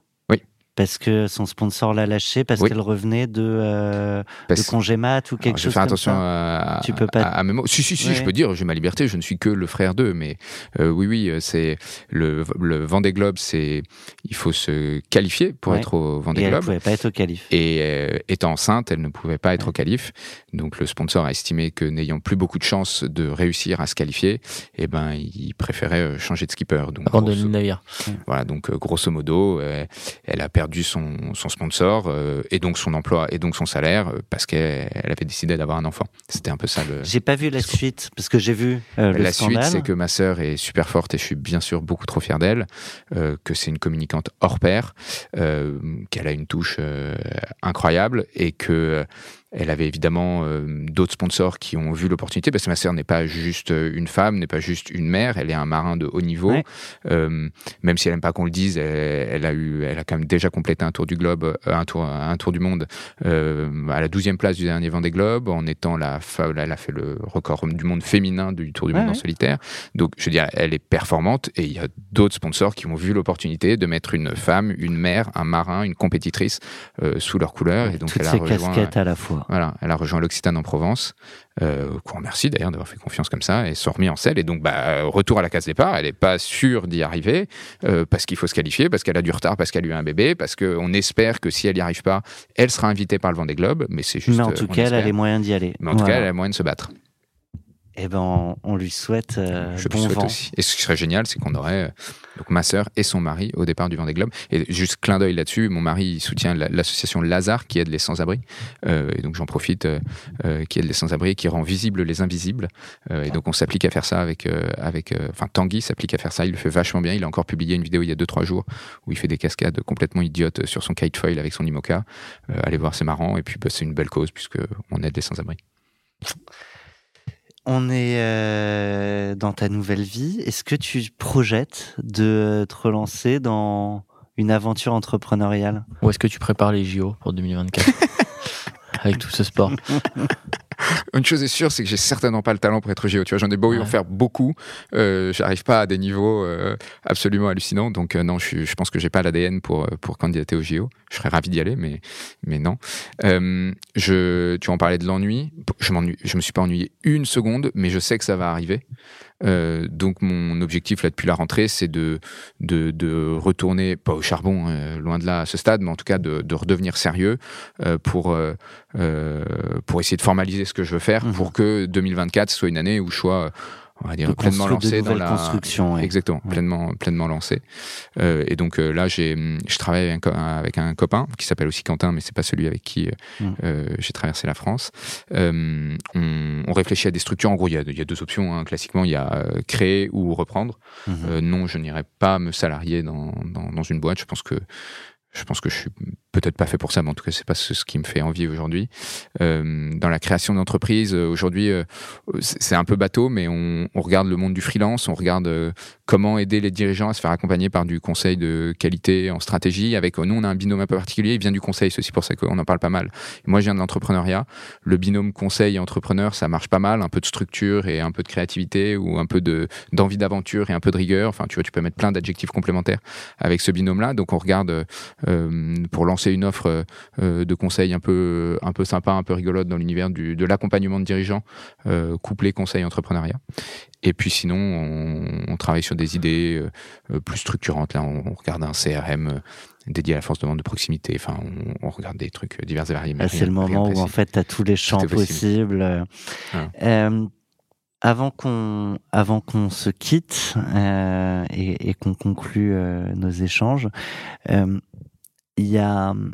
Parce que son sponsor l'a lâché parce qu'elle revenait de, euh, de congé mat ou quelque chose. Je fais attention à, tu peux pas à, mes mots. Si, si, si, je peux dire, j'ai ma liberté, je ne suis que le frère d'eux, mais euh, oui, oui, c'est le, le Vendée Globe, c'est il faut se qualifier pour être au Vendée Globe. Elle ne pouvait pas être au qualif. Et euh, étant enceinte, elle ne pouvait pas être au qualif. Donc le sponsor a estimé que n'ayant plus beaucoup de chances de réussir à se qualifier, eh ben, il préférait changer de skipper. Donc, Abandonner le navire. Voilà, donc grosso modo, elle a perdu perdu son, son sponsor euh, et donc son emploi et donc son salaire euh, parce qu'elle avait décidé d'avoir un enfant. C'était un peu ça le. J'ai pas vu la suite parce que j'ai vu euh, le La suite, c'est que ma sœur est super forte et je suis bien sûr beaucoup trop fier d'elle, que c'est une communicante hors pair, qu'elle a une touche incroyable et que elle avait évidemment euh, d'autres sponsors qui ont vu l'opportunité, parce que ma sœur n'est pas juste une femme, n'est pas juste une mère, elle est un marin de haut niveau. Euh, même si elle n'aime pas qu'on le dise, elle, a eu, elle a quand même déjà complété un tour du globe, euh, un tour, un tour du monde à la 12e place du dernier Vendée Globe, en étant la, elle a fait le record du monde féminin du tour du monde en solitaire. Donc, je veux dire, elle est performante et il y a d'autres sponsors qui ont vu l'opportunité de mettre une femme, une mère, un marin, une compétitrice sous leur couleur. et donc, toutes elle a ces casquettes à la fois. Voilà, elle a rejoint l'Occitane en Provence, euh, qu'on remercie d'ailleurs d'avoir fait confiance comme ça, et sont remis en selle. Et donc, bah, retour à la case départ, elle n'est pas sûre d'y arriver, euh, parce qu'il faut se qualifier, parce qu'elle a du retard, parce qu'elle a eu un bébé, parce qu'on espère que si elle n'y arrive pas, elle sera invitée par le Vendée Globe, mais c'est juste... Mais en tout cas, elle a les moyens d'y aller. Mais en tout cas, elle a les moyens de se battre. Eh ben, on, lui souhaite euh, Je bon souhaite vent. aussi. Et ce qui serait génial, c'est qu'on aurait euh, donc ma sœur et son mari au départ du Vendée Globe. Et juste clin d'œil là-dessus, mon mari soutient l'association Lazare qui aide les sans-abri. Euh, et donc j'en profite, qui aide les sans-abri, qui rend visibles les invisibles. et donc on s'applique à faire ça avec, avec, enfin Tanguy s'applique à faire ça. Il le fait vachement bien. Il a encore publié une vidéo il y a 2-3 jours où il fait des cascades complètement idiotes sur son kite foil avec son IMOCA. allez voir, c'est marrant. Et puis bah, c'est une belle cause puisque on aide les sans-abri. On est euh, dans ta nouvelle vie. Est-ce que tu projettes de te relancer dans une aventure entrepreneuriale? Ou est-ce que tu prépares les JO pour 2024 avec tout ce sport Une chose est sûre, c'est que j'ai certainement pas le talent pour être géo. Tu vois, j'en ai beau en faire beaucoup, euh, j'arrive pas à des niveaux euh, absolument hallucinants. Donc euh, non, je, je, pense que j'ai pas l'ADN pour pour candidater au JO. Je serais ravi d'y aller, mais mais non. je, tu en parlais de l'ennui. Je m'ennuie, je me suis pas ennuyé une seconde, mais je sais que ça va arriver. Euh, donc mon objectif là depuis la rentrée, c'est de, de, de, retourner, pas au charbon, euh, loin de là à ce stade, mais en tout cas de, de redevenir sérieux euh, pour, pour essayer de formaliser ce que je veux faire, mmh. pour que 2024 soit une année où je sois on va dire pleinement lancé dans la construction. Exactement, pleinement pleinement lancé. Euh, et donc euh, là, j'ai, je travaille avec un, avec un copain qui s'appelle aussi Quentin, mais c'est pas celui avec qui euh, mm. j'ai traversé la France. On, on, réfléchit à des structures. En gros, il y a, il y a deux options. Hein. Classiquement, il y a créer ou reprendre. Mm-hmm. non, je n'irai pas me salarier dans, dans, dans, une boîte. Je pense que je pense que je suis peut-être pas fait pour ça, mais en tout cas, c'est pas ce, qui me fait envie aujourd'hui. Euh, dans la création d'entreprise, euh, aujourd'hui, euh, c'est un peu bateau, mais on, regarde le monde du freelance, on regarde comment aider les dirigeants à se faire accompagner par du conseil de qualité en stratégie. Avec nous, on a un binôme un peu particulier. Il vient du conseil, c'est aussi pour ça qu'on en parle pas mal. moi, je viens de l'entrepreneuriat. Le binôme conseil et entrepreneur, ça marche pas mal. Un peu de structure et un peu de créativité ou un peu de d'envie d'aventure et un peu de rigueur. Enfin, tu vois, tu peux mettre plein d'adjectifs complémentaires avec ce binôme-là. Donc, on regarde pour lancer une offre euh, de conseil un peu, un peu sympa, un peu rigolote dans l'univers de l'accompagnement de dirigeants, euh, couplé conseil entrepreneuriat. Et puis sinon, on, travaille sur des idées plus structurantes. Là, on, regarde un CRM dédié à la force de vente de proximité. Enfin, on, regarde des trucs divers et variés. Ah, c'est le moment où en fait, tu as tous les champs possibles. avant qu'on avant qu'on se quitte et, et qu'on conclue nos échanges, il y a hum,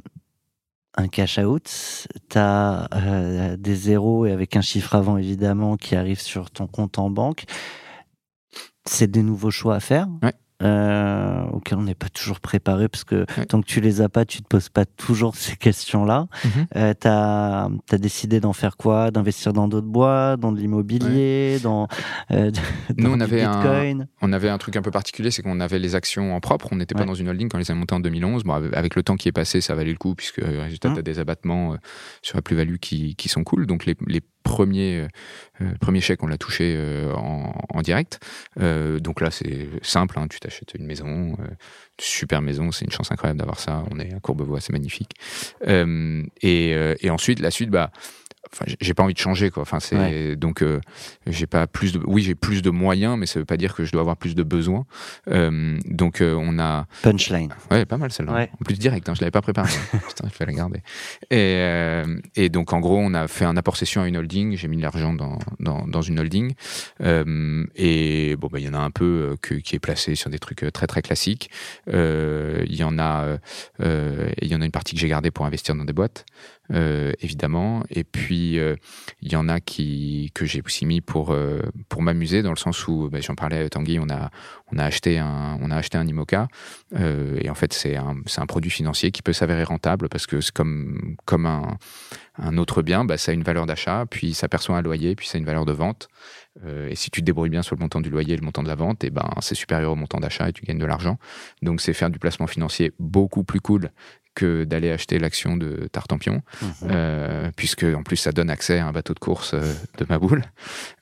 un cash out, tu as euh, des zéros et avec un chiffre avant évidemment qui arrive sur ton compte en banque. C'est des nouveaux choix à faire. Ouais euh, auxquels on n'est pas toujours préparé parce que tant que tu les as pas, tu te poses pas toujours ces questions-là. Mhm. euh, tu as, décidé d'en faire quoi? D'investir dans d'autres bois, dans de l'immobilier, dans, euh, Nous, on avait Bitcoin? Un, on avait un truc un peu particulier, c'est qu'on avait les actions en propre. On n'était pas dans une holding quand on les a montées en 2011. Bon, avec le temps qui est passé, ça valait le coup puisque résultat, mmh. tu as des abattements euh, sur la plus-value qui, qui, sont cool. Donc les, les premier, euh, premier chèque, on l'a touché euh, en, direct. Euh, donc là, c'est simple, hein, tu t'achètes une maison, super maison, c'est une chance incroyable d'avoir ça. On est à Courbevoie, c'est magnifique. Et, et, ensuite, la suite, bah, enfin j'ai pas envie de changer quoi. Enfin c'est donc euh, j'ai pas plus de oui j'ai plus de moyens mais ça veut pas dire que je dois avoir plus de besoins. Euh, donc euh, on a punchline. Ouais pas mal celle-là. En plus direct hein, je l'avais pas préparé putain il fallait la garder et, et donc en gros on a fait un apport session à une holding. J'ai mis de l'argent dans, dans, dans une holding. Et bon bah il y en a un peu que, qui est placé sur des trucs très très classiques. Il y en a il y en a une partie que j'ai gardée pour investir dans des boîtes euh, évidemment. Et puis, euh, il y en a qui, que j'ai aussi mis pour, euh, pour m'amuser, dans le sens où, bah, j'en parlais avec Tanguy, on a, on a acheté un, on a acheté un IMOCA. et en fait, c'est un, un produit financier qui peut s'avérer rentable parce que c'est comme, comme un, un autre bien, bah, ça a une valeur d'achat, puis ça perçoit un loyer, puis ça a une valeur de vente. et si tu te débrouilles bien sur le montant du loyer et le montant de la vente, et ben c'est supérieur au montant d'achat et tu gagnes de l'argent. Donc c'est faire du placement financier beaucoup plus cool que d'aller acheter l'action de Tartampion, mhm. euh, puisque en plus ça donne accès à un bateau de course euh, de ma boule.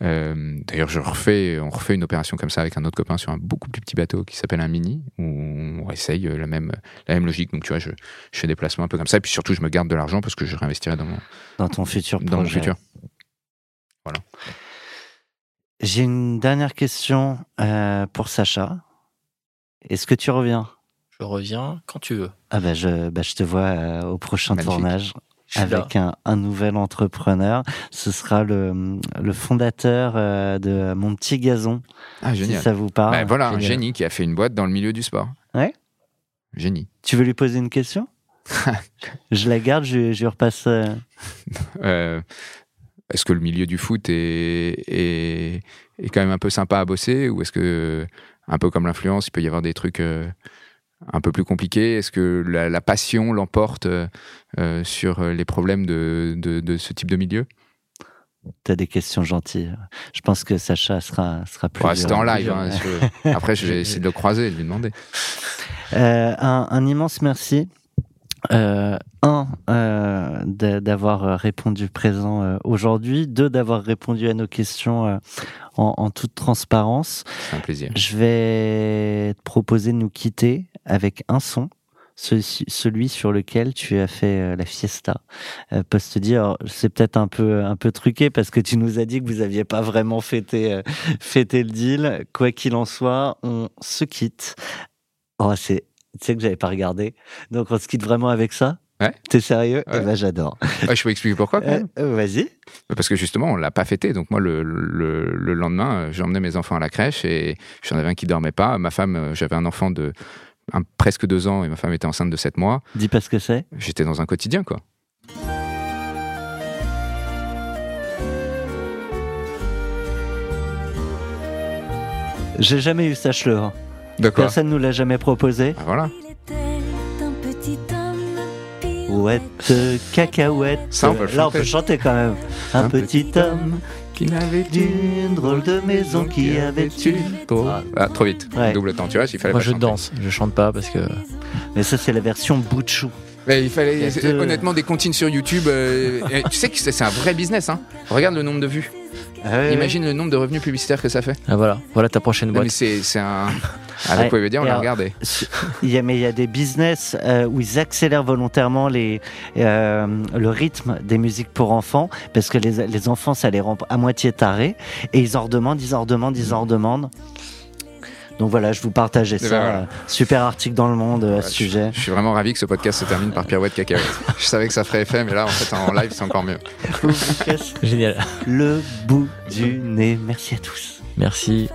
Euh, d'ailleurs, je refais, on refait une opération comme ça avec un autre copain sur un beaucoup plus petit bateau qui s'appelle un mini, où on essaye la même, la même logique. Donc tu vois, je, je, fais des placements un peu comme ça, et puis surtout je me garde de l'argent parce que je réinvestirai dans mon dans ton futur dans mon futur. Voilà. J'ai une dernière question pour Sacha. Est-ce que tu reviens? Je reviens quand tu veux. Ah bah je, bah je te vois euh, au prochain tournage avec un, un, nouvel entrepreneur. Ce sera le, le fondateur euh, de Mon Petit Gazon. Ah, génial. Si ça vous parle. Bah, voilà, un génie qui a fait une boîte dans le milieu du sport. Ouais. Génie. Tu veux lui poser une question Je la garde, je, je repasse. Euh... euh est-ce que le milieu du foot est, est, est, quand même un peu sympa à bosser ou est-ce que, un peu comme l'influence, il peut y avoir des trucs un peu plus compliqué Est-ce que la, passion l'emporte euh, euh, sur les problèmes de, de, ce type de milieu? Tu as des questions gentilles. Je pense que Sacha sera, sera plus. Ouais, C'était en live. Hein, Après, je vais essayer de le croiser et de lui demander. Euh, un, un, immense merci. Un, d'avoir répondu présent aujourd'hui. Deux, d'avoir répondu à nos questions en, toute transparence. C'est un plaisir. Je vais te proposer de nous quitter avec un son. celui, sur lequel tu as fait euh, la fiesta. Euh, se dire, c'est peut-être un peu, un peu truqué parce que tu nous as dit que vous aviez pas vraiment fêté, euh, fêté le deal. Quoi qu'il en soit, on se quitte. Oh, c'est, tu sais que j'avais pas regardé. Donc on se quitte vraiment avec ça. Ouais. T'es sérieux? Eh ben j'adore. je peux expliquer pourquoi même. Vas-y. Parce que justement, on l'a pas fêté. Donc moi, le, le, le lendemain, j'ai emmené mes enfants à la crèche et j'en avais un qui dormait pas. Ma femme, j'avais un enfant de un, presque deux ans et ma femme était enceinte de sept mois. Dis pas ce que c'est. J'étais dans un quotidien, quoi. J'ai jamais eu sache-le. Personne nous l'a jamais proposé. Ah, voilà. Ouais, cacahuète. Ça, on peut Là, on peut chanter quand même. Un, petit, homme qui n'avait une drôle de maison qui avait tu ah, ah, trop vite. Double temps, tu vois, il fallait Moi, je danse, je chante pas parce que. Mais ça, c'est la version bout de chou. Mais il fallait honnêtement des comptines sur YouTube. Euh, tu sais que c'est un vrai business. Hein. Regarde le nombre de vues. Ah Imagine le nombre de revenus publicitaires que ça fait. Ah voilà, voilà ta prochaine boîte. mais c'est un. Ah, vous pouvez dire, on l'a regardé. Il y a, mais il y a des business euh, où ils accélèrent volontairement les, euh, le rythme des musiques pour enfants parce que les, les enfants, ça les rend à moitié tarés et ils en redemandent, ils en redemandent, ils en redemandent. Donc voilà, je vous partageais eh ça. Ben super article dans le monde à ce sujet. Je suis vraiment ravi que ce podcast se termine par Pirouette Cacahuète. je savais que ça ferait effet, mais là, en fait, en live, c'est encore mieux. Génial. Le bout du nez. Merci à tous. Merci.